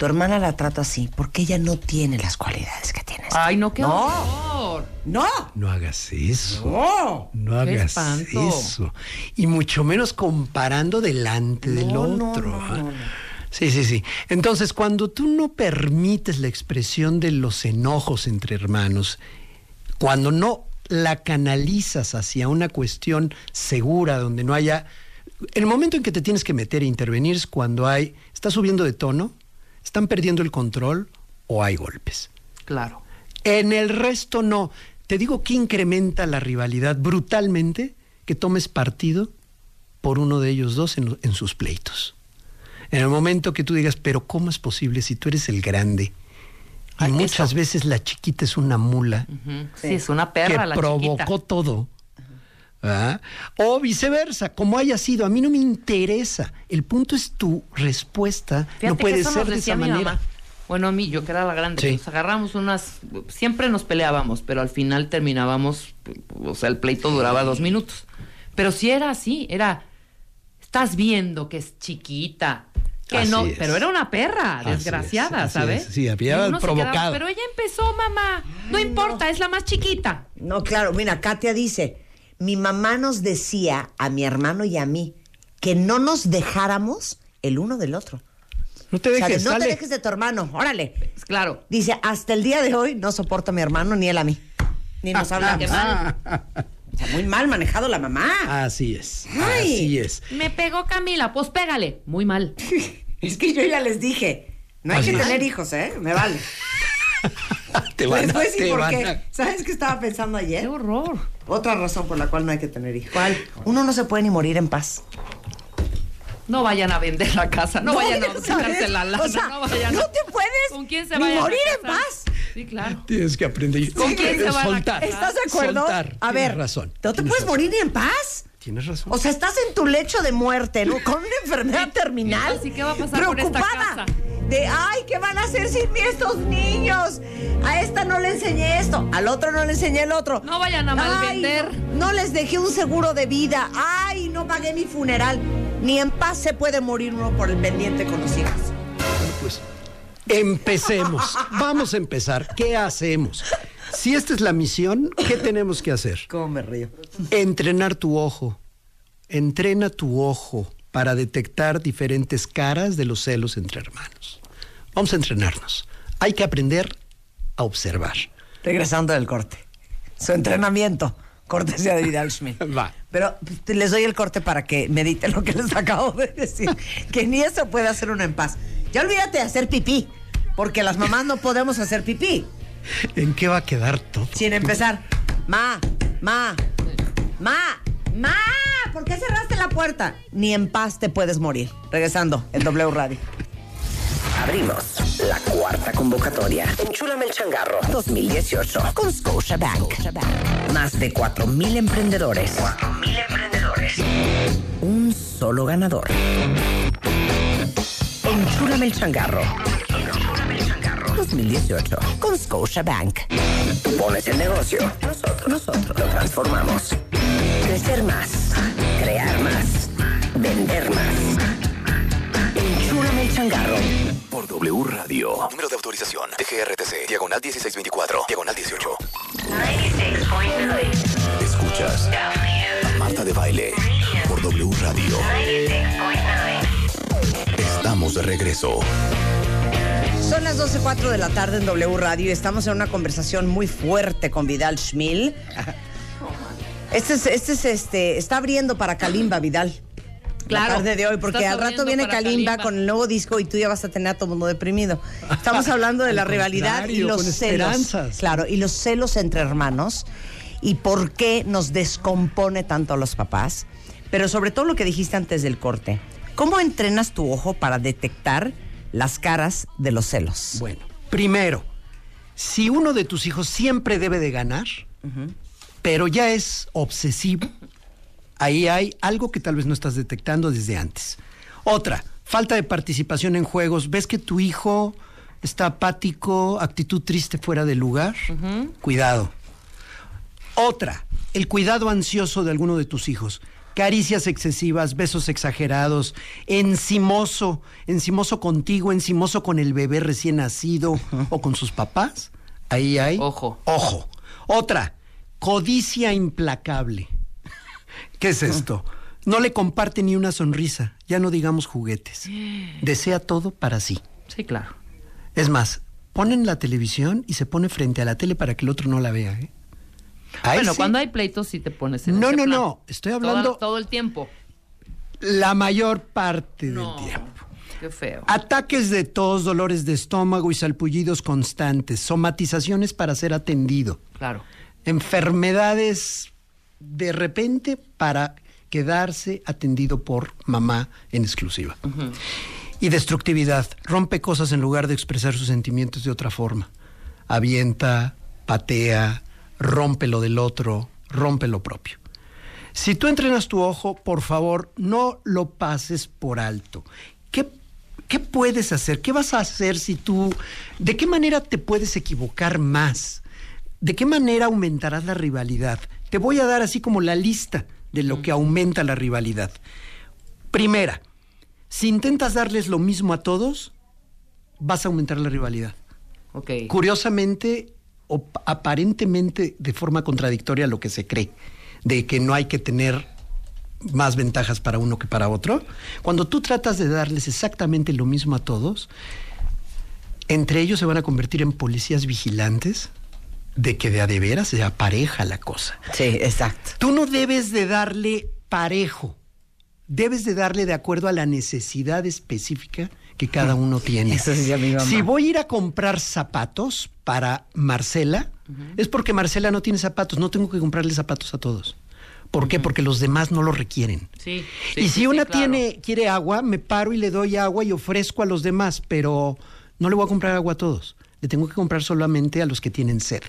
Tu hermana la trato así porque ella no tiene las cualidades que tienes. Ay, no, qué No. horror. ¡No! No hagas eso. No. No hagas espanto. eso. Y mucho menos comparando delante del No, otro. no, ¿ah? no, no. Sí, sí, sí. Entonces, cuando tú no permites la expresión de los enojos entre hermanos, cuando no la canalizas hacia una cuestión segura, donde no haya... El momento en que te tienes que meter e intervenir es cuando hay... Está subiendo de tono, están perdiendo el control o hay golpes. Claro. En el resto no. Te digo que incrementa la rivalidad brutalmente que tomes partido por uno de ellos dos en, sus pleitos. En el momento que tú digas, pero ¿cómo es posible si tú eres el grande? Y muchas veces la chiquita es una mula. Sí, es una perra que la provocó chiquita. todo. ¿Verdad? O viceversa, como haya sido, a mí no me interesa. El punto es tu respuesta. Fíjate no puede que eso ser nos de esa mi manera. mamá. Bueno, a mí, yo que era la grande, Sí. nos agarramos unas, siempre nos peleábamos, pero al final terminábamos, o sea, el pleito duraba dos minutos. Pero si era así, era, estás viendo que es chiquita, que Así no, es. pero era una perra, Así desgraciada, es, así ¿sabes? es. Sí, había provocado. quedaba, pero ella empezó, mamá, no importa, es la más chiquita. No, claro, mira, Katia dice, mi mamá nos decía a mi hermano y a mí que no nos dejáramos el uno del otro. No te O sea, de dejes, no te dejes de tu hermano, órale. Claro. Dice, hasta el día de hoy no soporto a mi hermano ni él a mí. Ni nos hablamos. Qué mal. O sea, muy mal manejado la mamá. Así es. Ay. Así es. Me pegó Camila, pues pégale. Muy mal. Es que yo ya les dije, no hay Así que es. tener hijos, ¿eh? Me vale. Te van Les a- voy a decir te por van qué. a- ¿Sabes qué estaba pensando ayer? Qué horror. Otra razón por la cual no hay que tener hijos. ¿Cuál? Uno no se puede ni morir en paz. No vayan a vender la casa, no, vayan a quitarse la lana, O sea, no vayan a- no te puedes ¿Con quién se ni morir en paz. Sí, claro. Tienes que aprender. ¿Con quién se van soltar. ¿Estás de acuerdo? Soltar. A Tienes ver, razón. ¿no te Tienes puedes razón. morir ni en paz? Tienes razón. O sea, estás en tu lecho de muerte, ¿no? Con una enfermedad terminal. Así que va a pasar con esta preocupada. casa. De, ay, ¿qué van a hacer sin mí estos niños? A esta no le enseñé esto, al otro no le enseñé el otro. No vayan a Ay, malvender. no, no les dejé un seguro de vida. Ay, no pagué mi funeral. Ni en paz se puede morir uno por el pendiente con los hijos. Pues empecemos. Vamos a empezar. ¿Qué hacemos? Si esta es la misión, ¿qué tenemos que hacer? ¿Cómo me río? Entrenar tu ojo. Entrena tu ojo para detectar diferentes caras de los celos entre hermanos. Vamos a entrenarnos. Hay que aprender a observar. Regresando del corte. Su entrenamiento. Cortesía de Vidal Schmidt. Va. Pero les doy el corte para que mediten lo que les acabo de decir. Que ni eso puede hacer uno en paz. Ya olvídate de hacer pipí. Porque las mamás no podemos hacer pipí. ¿En qué va a quedar todo? Sin empezar. Ma, ma, ma, ma. ¿Por qué cerraste la puerta? Ni en paz te puedes morir. Regresando en W Radio. Abrimos la cuarta convocatoria. Enchúlame el changarro 2018 con Scotiabank. Más de 4.000 emprendedores. 4.000 emprendedores. Un solo ganador. Enchúlame el changarro. 2018 con Scotiabank. Tú pones el negocio. Nosotros, nosotros lo transformamos. Crecer más. Crear más. Vender más. Enchúlame el changarro. Por W Radio. Número de autorización, DGRTC, diagonal 1624, diagonal 18. Escuchas a Marta de Baile por W Radio. Estamos de regreso. Son las 12.04 de la tarde en W Radio y estamos en una conversación muy fuerte con Vidal Schmil. Este es, este es este, está abriendo para Kalimba, Vidal. Claro. La tarde de hoy, porque al rato viene Kalimba, Kalimba. con el nuevo disco y tú ya vas a tener a todo mundo deprimido. Estamos hablando de la rivalidad y los con celos. esperanzas. Claro, y los celos entre hermanos y por qué nos descompone tanto a los papás. Pero sobre todo lo que dijiste antes del corte. ¿Cómo entrenas tu ojo para detectar las caras de los celos? Bueno, primero, si uno de tus hijos siempre debe de ganar, pero ya es obsesivo, ahí hay algo que tal vez no estás detectando desde antes. Otra, falta de participación en juegos. ¿Ves que tu hijo está apático, actitud triste fuera de lugar? Cuidado. Otra, el cuidado ansioso de alguno de tus hijos. Caricias excesivas, besos exagerados, encimoso, encimoso contigo, encimoso con el bebé recién nacido o con sus papás. Ahí hay. Ojo. Ojo. Otra, codicia implacable. ¿Qué es esto? No le comparte ni una sonrisa, ya no digamos juguetes. Desea todo para sí. Sí, claro. Es más, ponen la televisión y se pone frente a la tele para que el otro no la vea. ¿eh? Ahí bueno, sí. cuando hay pleitos sí te pones en No, ese no, plan. no, estoy hablando- todo el tiempo. La mayor parte No. del tiempo. Qué feo. Ataques de tos, dolores de estómago y salpullidos constantes, somatizaciones para ser atendido, Claro. enfermedades de repente para quedarse atendido por mamá en exclusiva. Y destructividad, rompe cosas en lugar de expresar sus sentimientos de otra forma. Avienta, patea, rompe lo del otro, rompe lo propio. Si tú entrenas tu ojo, por favor, no lo pases por alto. ¿Qué, qué puedes hacer? ¿Qué vas a hacer si tú... ¿De qué manera te puedes equivocar más? ¿De qué manera aumentarás la rivalidad? Te voy a dar así como la lista de lo que aumenta la rivalidad. Primera, si intentas darles lo mismo a todos, vas a aumentar la rivalidad. Ok. Curiosamente, o aparentemente de forma contradictoria a lo que se cree, de que no hay que tener más ventajas para uno que para otro. Cuando tú tratas de darles exactamente lo mismo a todos, entre ellos se van a convertir en policías vigilantes de que de a de veras se apareja la cosa. Sí, exacto. Tú no debes de darle parejo, debes de darle de acuerdo a la necesidad específica que cada uno tiene. Eso decía mi mamá. Si voy a ir a comprar zapatos para Marcela, es porque Marcela no tiene zapatos, no tengo que comprarle zapatos a todos. ¿Por qué? Porque los demás no lo requieren. Sí. y si una tiene quiere agua, me paro y le doy agua y ofrezco a los demás, pero no le voy a comprar agua a todos. Le tengo que comprar solamente a los que tienen sed.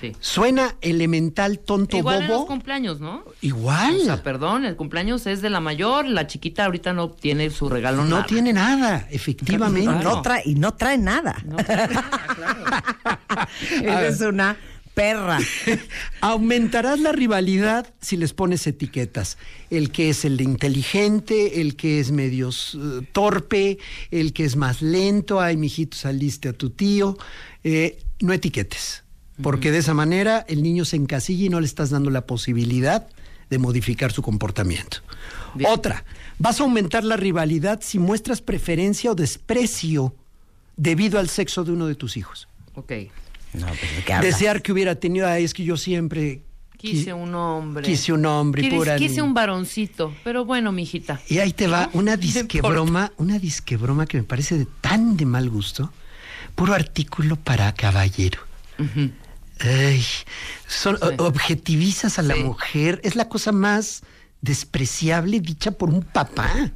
Sí. Suena elemental, tonto, Igual en los bobo. cumpleaños, ¿no? Igual. O sea, perdón, el cumpleaños es de la mayor, la chiquita ahorita no tiene su regalo no nada. tiene nada, efectivamente. No trae, y no trae nada. Eres una perra. Aumentarás la rivalidad si les pones etiquetas. El que es el inteligente, el que es medio eh, torpe, el que es más lento. Ay, mijito, saliste a tu tío. Eh, no etiquetes. Porque de esa manera el niño se encasilla y no le estás dando la posibilidad de modificar su comportamiento. Otra, vas a aumentar la rivalidad si muestras preferencia o desprecio debido al sexo de uno de tus hijos. Ok. No, pues, ¿de qué hablas? Desear que hubiera tenido, ay, es que yo siempre Quise un hombre. Quise un hombre, Quise- pura Quise un varoncito, pero bueno, mijita. Y ahí te va una No disque importa. broma, una disque broma que me parece de tan de mal gusto. Puro artículo para caballero. Ay, son, objetivizas a la mujer. Es la cosa más despreciable dicha por un papá.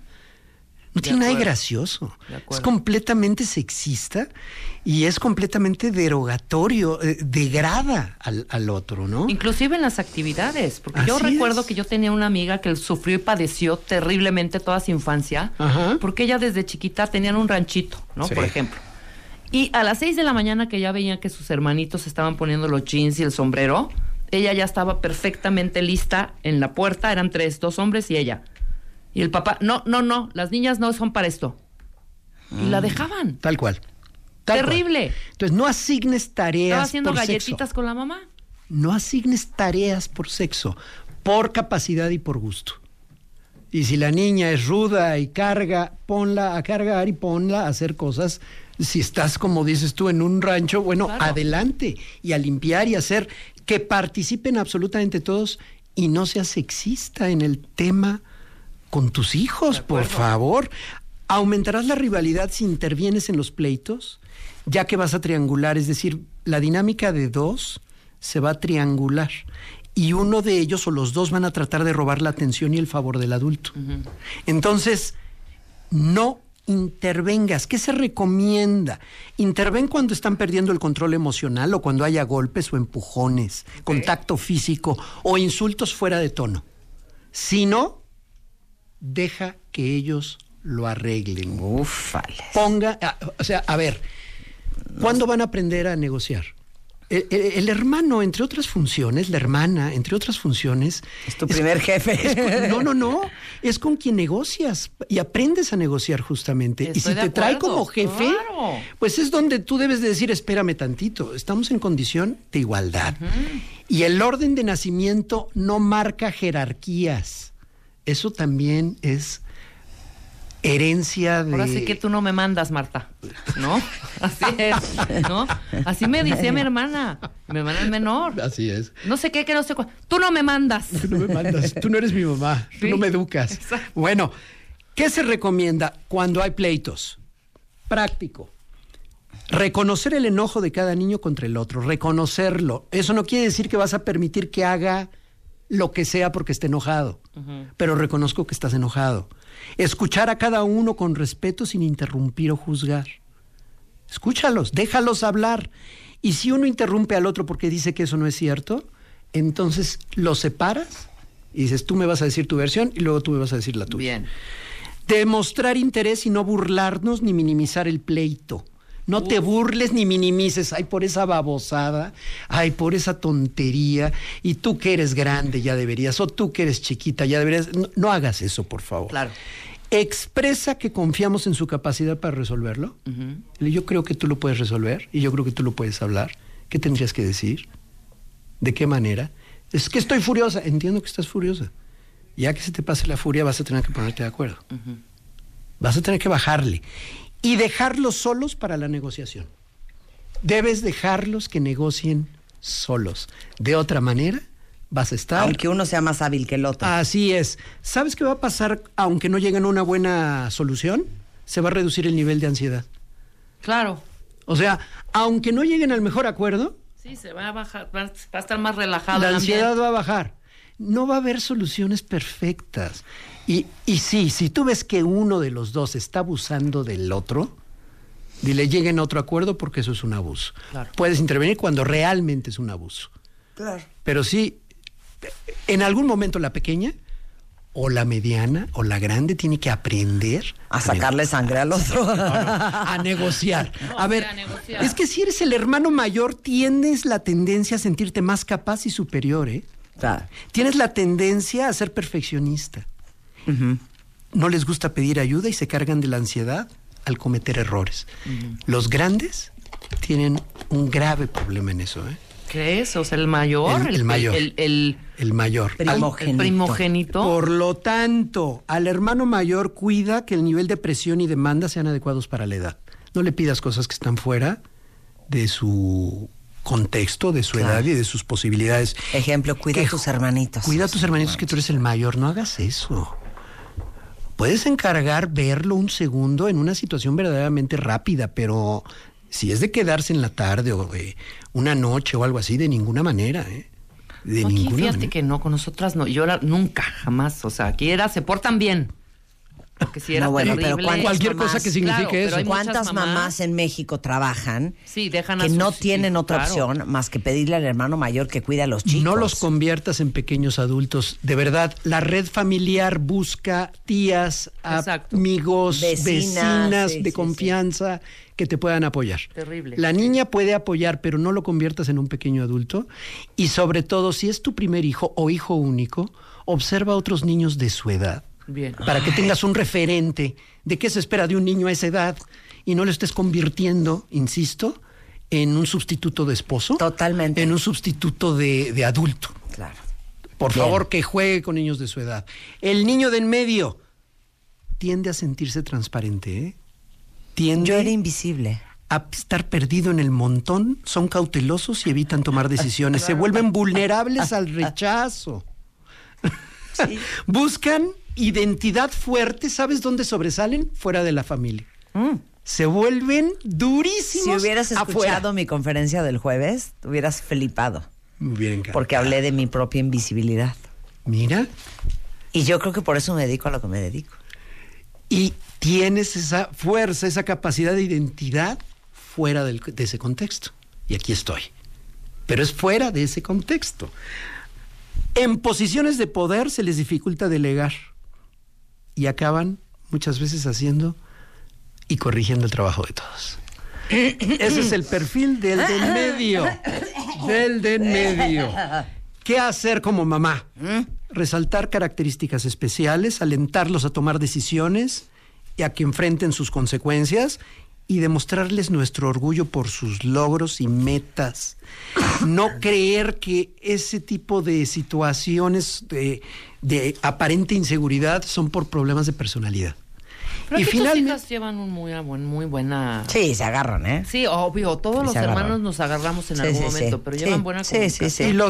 No tiene nada de acuerdo. gracioso. De Es completamente sexista y es completamente derogatorio, eh, degrada al, al otro, ¿no? Inclusive en las actividades, porque yo recuerdo es. que yo tenía una amiga que sufrió y padeció terriblemente toda su infancia, Ajá. porque ella desde chiquita tenían un ranchito, ¿no? Sí. Por ejemplo. Y a las seis de la mañana que ya veía que sus hermanitos estaban poniendo los jeans y el sombrero, ella ya estaba perfectamente lista en la puerta, eran tres, dos hombres y ella. Y el papá, no, no, no, las niñas no son para esto. Y la dejaban. Tal cual. Tal cual. Terrible. Entonces, no asignes tareas Estaba haciendo por galletitas sexo. con la mamá. No asignes tareas por sexo, por capacidad y por gusto. Y si la niña es ruda y carga, ponla a cargar y ponla a hacer cosas. Si estás, como dices tú, en un rancho, bueno, adelante y a limpiar y hacer que participen absolutamente todos y no seas sexista en el tema con tus hijos, por favor. Aumentarás la rivalidad si intervienes en los pleitos, ya que vas a triangular, es decir, la dinámica de dos se va a triangular y uno de ellos o los dos van a tratar de robar la atención y el favor del adulto. Entonces, no intervengas. ¿Qué se recomienda? Interven cuando están perdiendo el control emocional o cuando haya golpes o empujones, contacto físico o insultos fuera de tono. Si no, deja que ellos lo arreglen. Ponga, ah, o sea, a ver, ¿cuándo van a aprender a negociar? El, el- el hermano, entre otras funciones, la hermana, entre otras funciones. Es tu primer jefe. no, no, no. Es con quien negocias y aprendes a negociar justamente. y si te trae como jefe, claro. pues es donde tú debes de decir, espérame tantito, estamos en condición de igualdad. Y el orden de nacimiento no marca jerarquías. Eso también es herencia de... Ahora sí que tú no me mandas, Marta. ¿No? Así es. ¿No? Así me decía mi hermana. Mi hermana es menor. Así es. No sé qué, que no sé cuál. Tú no me mandas. Tú no me mandas, tú no eres mi mamá, tú no me educas. Bueno, ¿qué se recomienda cuando hay pleitos? Práctico. Reconocer el enojo de cada niño contra el otro, reconocerlo. Eso no quiere decir que vas a permitir que haga lo que sea porque esté enojado, pero reconozco que estás enojado. Escuchar a cada uno con respeto sin interrumpir o juzgar. Escúchalos, déjalos hablar. Y si uno interrumpe al otro porque dice que eso no es cierto, entonces lo separas y dices, tú me vas a decir tu versión y luego tú me vas a decir la tuya. Bien. Demostrar interés y no burlarnos ni minimizar el pleito. No te burles ni minimices, ay, por esa babosada, ay, por esa tontería, y tú que eres grande ya deberías, o tú que eres chiquita ya deberías. No, no hagas eso, por favor. Claro. Expresa que confiamos en su capacidad para resolverlo. Yo creo que tú lo puedes resolver y yo creo que tú lo puedes hablar. ¿Qué tendrías que decir? ¿De qué manera? Es que estoy furiosa. Entiendo que estás furiosa. Ya que se te pase la furia, vas a tener que ponerte de acuerdo. Vas a tener que bajarle y dejarlos solos para la negociación. Debes dejarlos que negocien solos. De otra manera, vas a estar. Aunque uno sea más hábil que el otro. Así es. ¿Sabes qué va a pasar aunque no lleguen a una buena solución? Se va a reducir el nivel de ansiedad. Claro. O sea, aunque no lleguen al mejor acuerdo, Sí, se va a bajar. Va a estar más relajado. la ansiedad va a bajar. No va a haber soluciones perfectas. Y, y sí, si tú ves que uno de los dos está abusando del otro, dile, lleguen a otro acuerdo porque eso es un abuso. Claro. Puedes intervenir cuando realmente es un abuso. Claro. Pero sí, en algún momento la pequeña, o la mediana, o la grande, tiene que aprender A sacarle sangre al otro. a negociar. No, A ver, a negociar. es que si eres el hermano mayor, tienes la tendencia a sentirte más capaz y superior, ¿eh? Tienes la tendencia a ser perfeccionista. No les gusta pedir ayuda y se cargan de la ansiedad al cometer errores. Los grandes tienen un grave problema en eso, ¿eh? ¿Qué es? O sea, el mayor. El- el mayor. El, el- El mayor. Primogénito. El primogénito. Por lo tanto, al hermano mayor cuida que el nivel de presión y demanda sean adecuados para la edad. No le pidas cosas que están fuera de su contexto, de su Claro. edad y de sus posibilidades. Ejemplo, cuida Que- a tus hermanitos. Cuida a tus hermanitos que tú eres el mayor, no hagas eso. Puedes encargar verlo un segundo en una situación verdaderamente rápida, pero si es de quedarse en la tarde o eh, una noche o algo así, de ninguna manera, ¿eh? De No, aquí ninguna fíjate manera. que no, con nosotras no. Yo la- nunca, jamás. O sea, aquí era, se portan bien. Porque si era No, bueno, terrible. pero ¿cuántas Cualquier cosa mamás- que signifique Claro, eso. ¿Cuántas mamás en México trabajan Sí, dejan a que sus no hijos, tienen otra claro. opción más que pedirle al hermano mayor que cuide a los chicos? No los conviertas en pequeños adultos. De verdad, la red familiar busca tías, amigos, Vecinas, vecinas, sí, de sí, confianza que te puedan apoyar. Terrible. La niña puede apoyar, pero no lo conviertas en un pequeño adulto. Y sobre todo, si es tu primer hijo o hijo único, observa a otros niños de su edad. Bien. Para que tengas un referente de qué se espera de un niño a esa edad y no lo estés convirtiendo, insisto, en un sustituto de esposo. Totalmente. En un sustituto de, de adulto. Claro. Por Bien. favor, que juegue con niños de su edad. El niño de en medio tiende a sentirse transparente, ¿eh? Tiende Yo era invisible. a estar perdido en el montón, son cautelosos y evitan tomar decisiones. Se vuelven vulnerables al rechazo. Buscan identidad fuerte. ¿Sabes dónde sobresalen? Fuera de la familia. Se vuelven durísimos. Mm. Si hubieras escuchado afuera. mi conferencia del jueves, te hubieras flipado. Me hubiera encantado. Porque hablé de mi propia invisibilidad. Mira. Y yo creo que por eso me dedico a lo que me dedico. Y tienes esa fuerza, esa capacidad de identidad fuera del- de ese contexto. Y aquí estoy. Pero es fuera de ese contexto. En posiciones de poder se les dificulta delegar. Y acaban muchas veces haciendo y corrigiendo el trabajo de todos. Ese es el perfil del de medio. Del de en medio. ¿Qué hacer como mamá? Resaltar características especiales, alentarlos a tomar decisiones y a que enfrenten sus consecuencias y demostrarles nuestro orgullo por sus logros y metas. No creer que ese tipo de situaciones de, de aparente inseguridad son por problemas de personalidad. Pero y tus finalmente, hijas llevan un muy, buen, muy buena... Sí, se agarran, ¿eh? Sí, obvio, todos Sí, los hermanos nos agarramos en Sí, algún sí, sí. momento, pero Sí, llevan buena sí, sí, sí. comunicación. Y los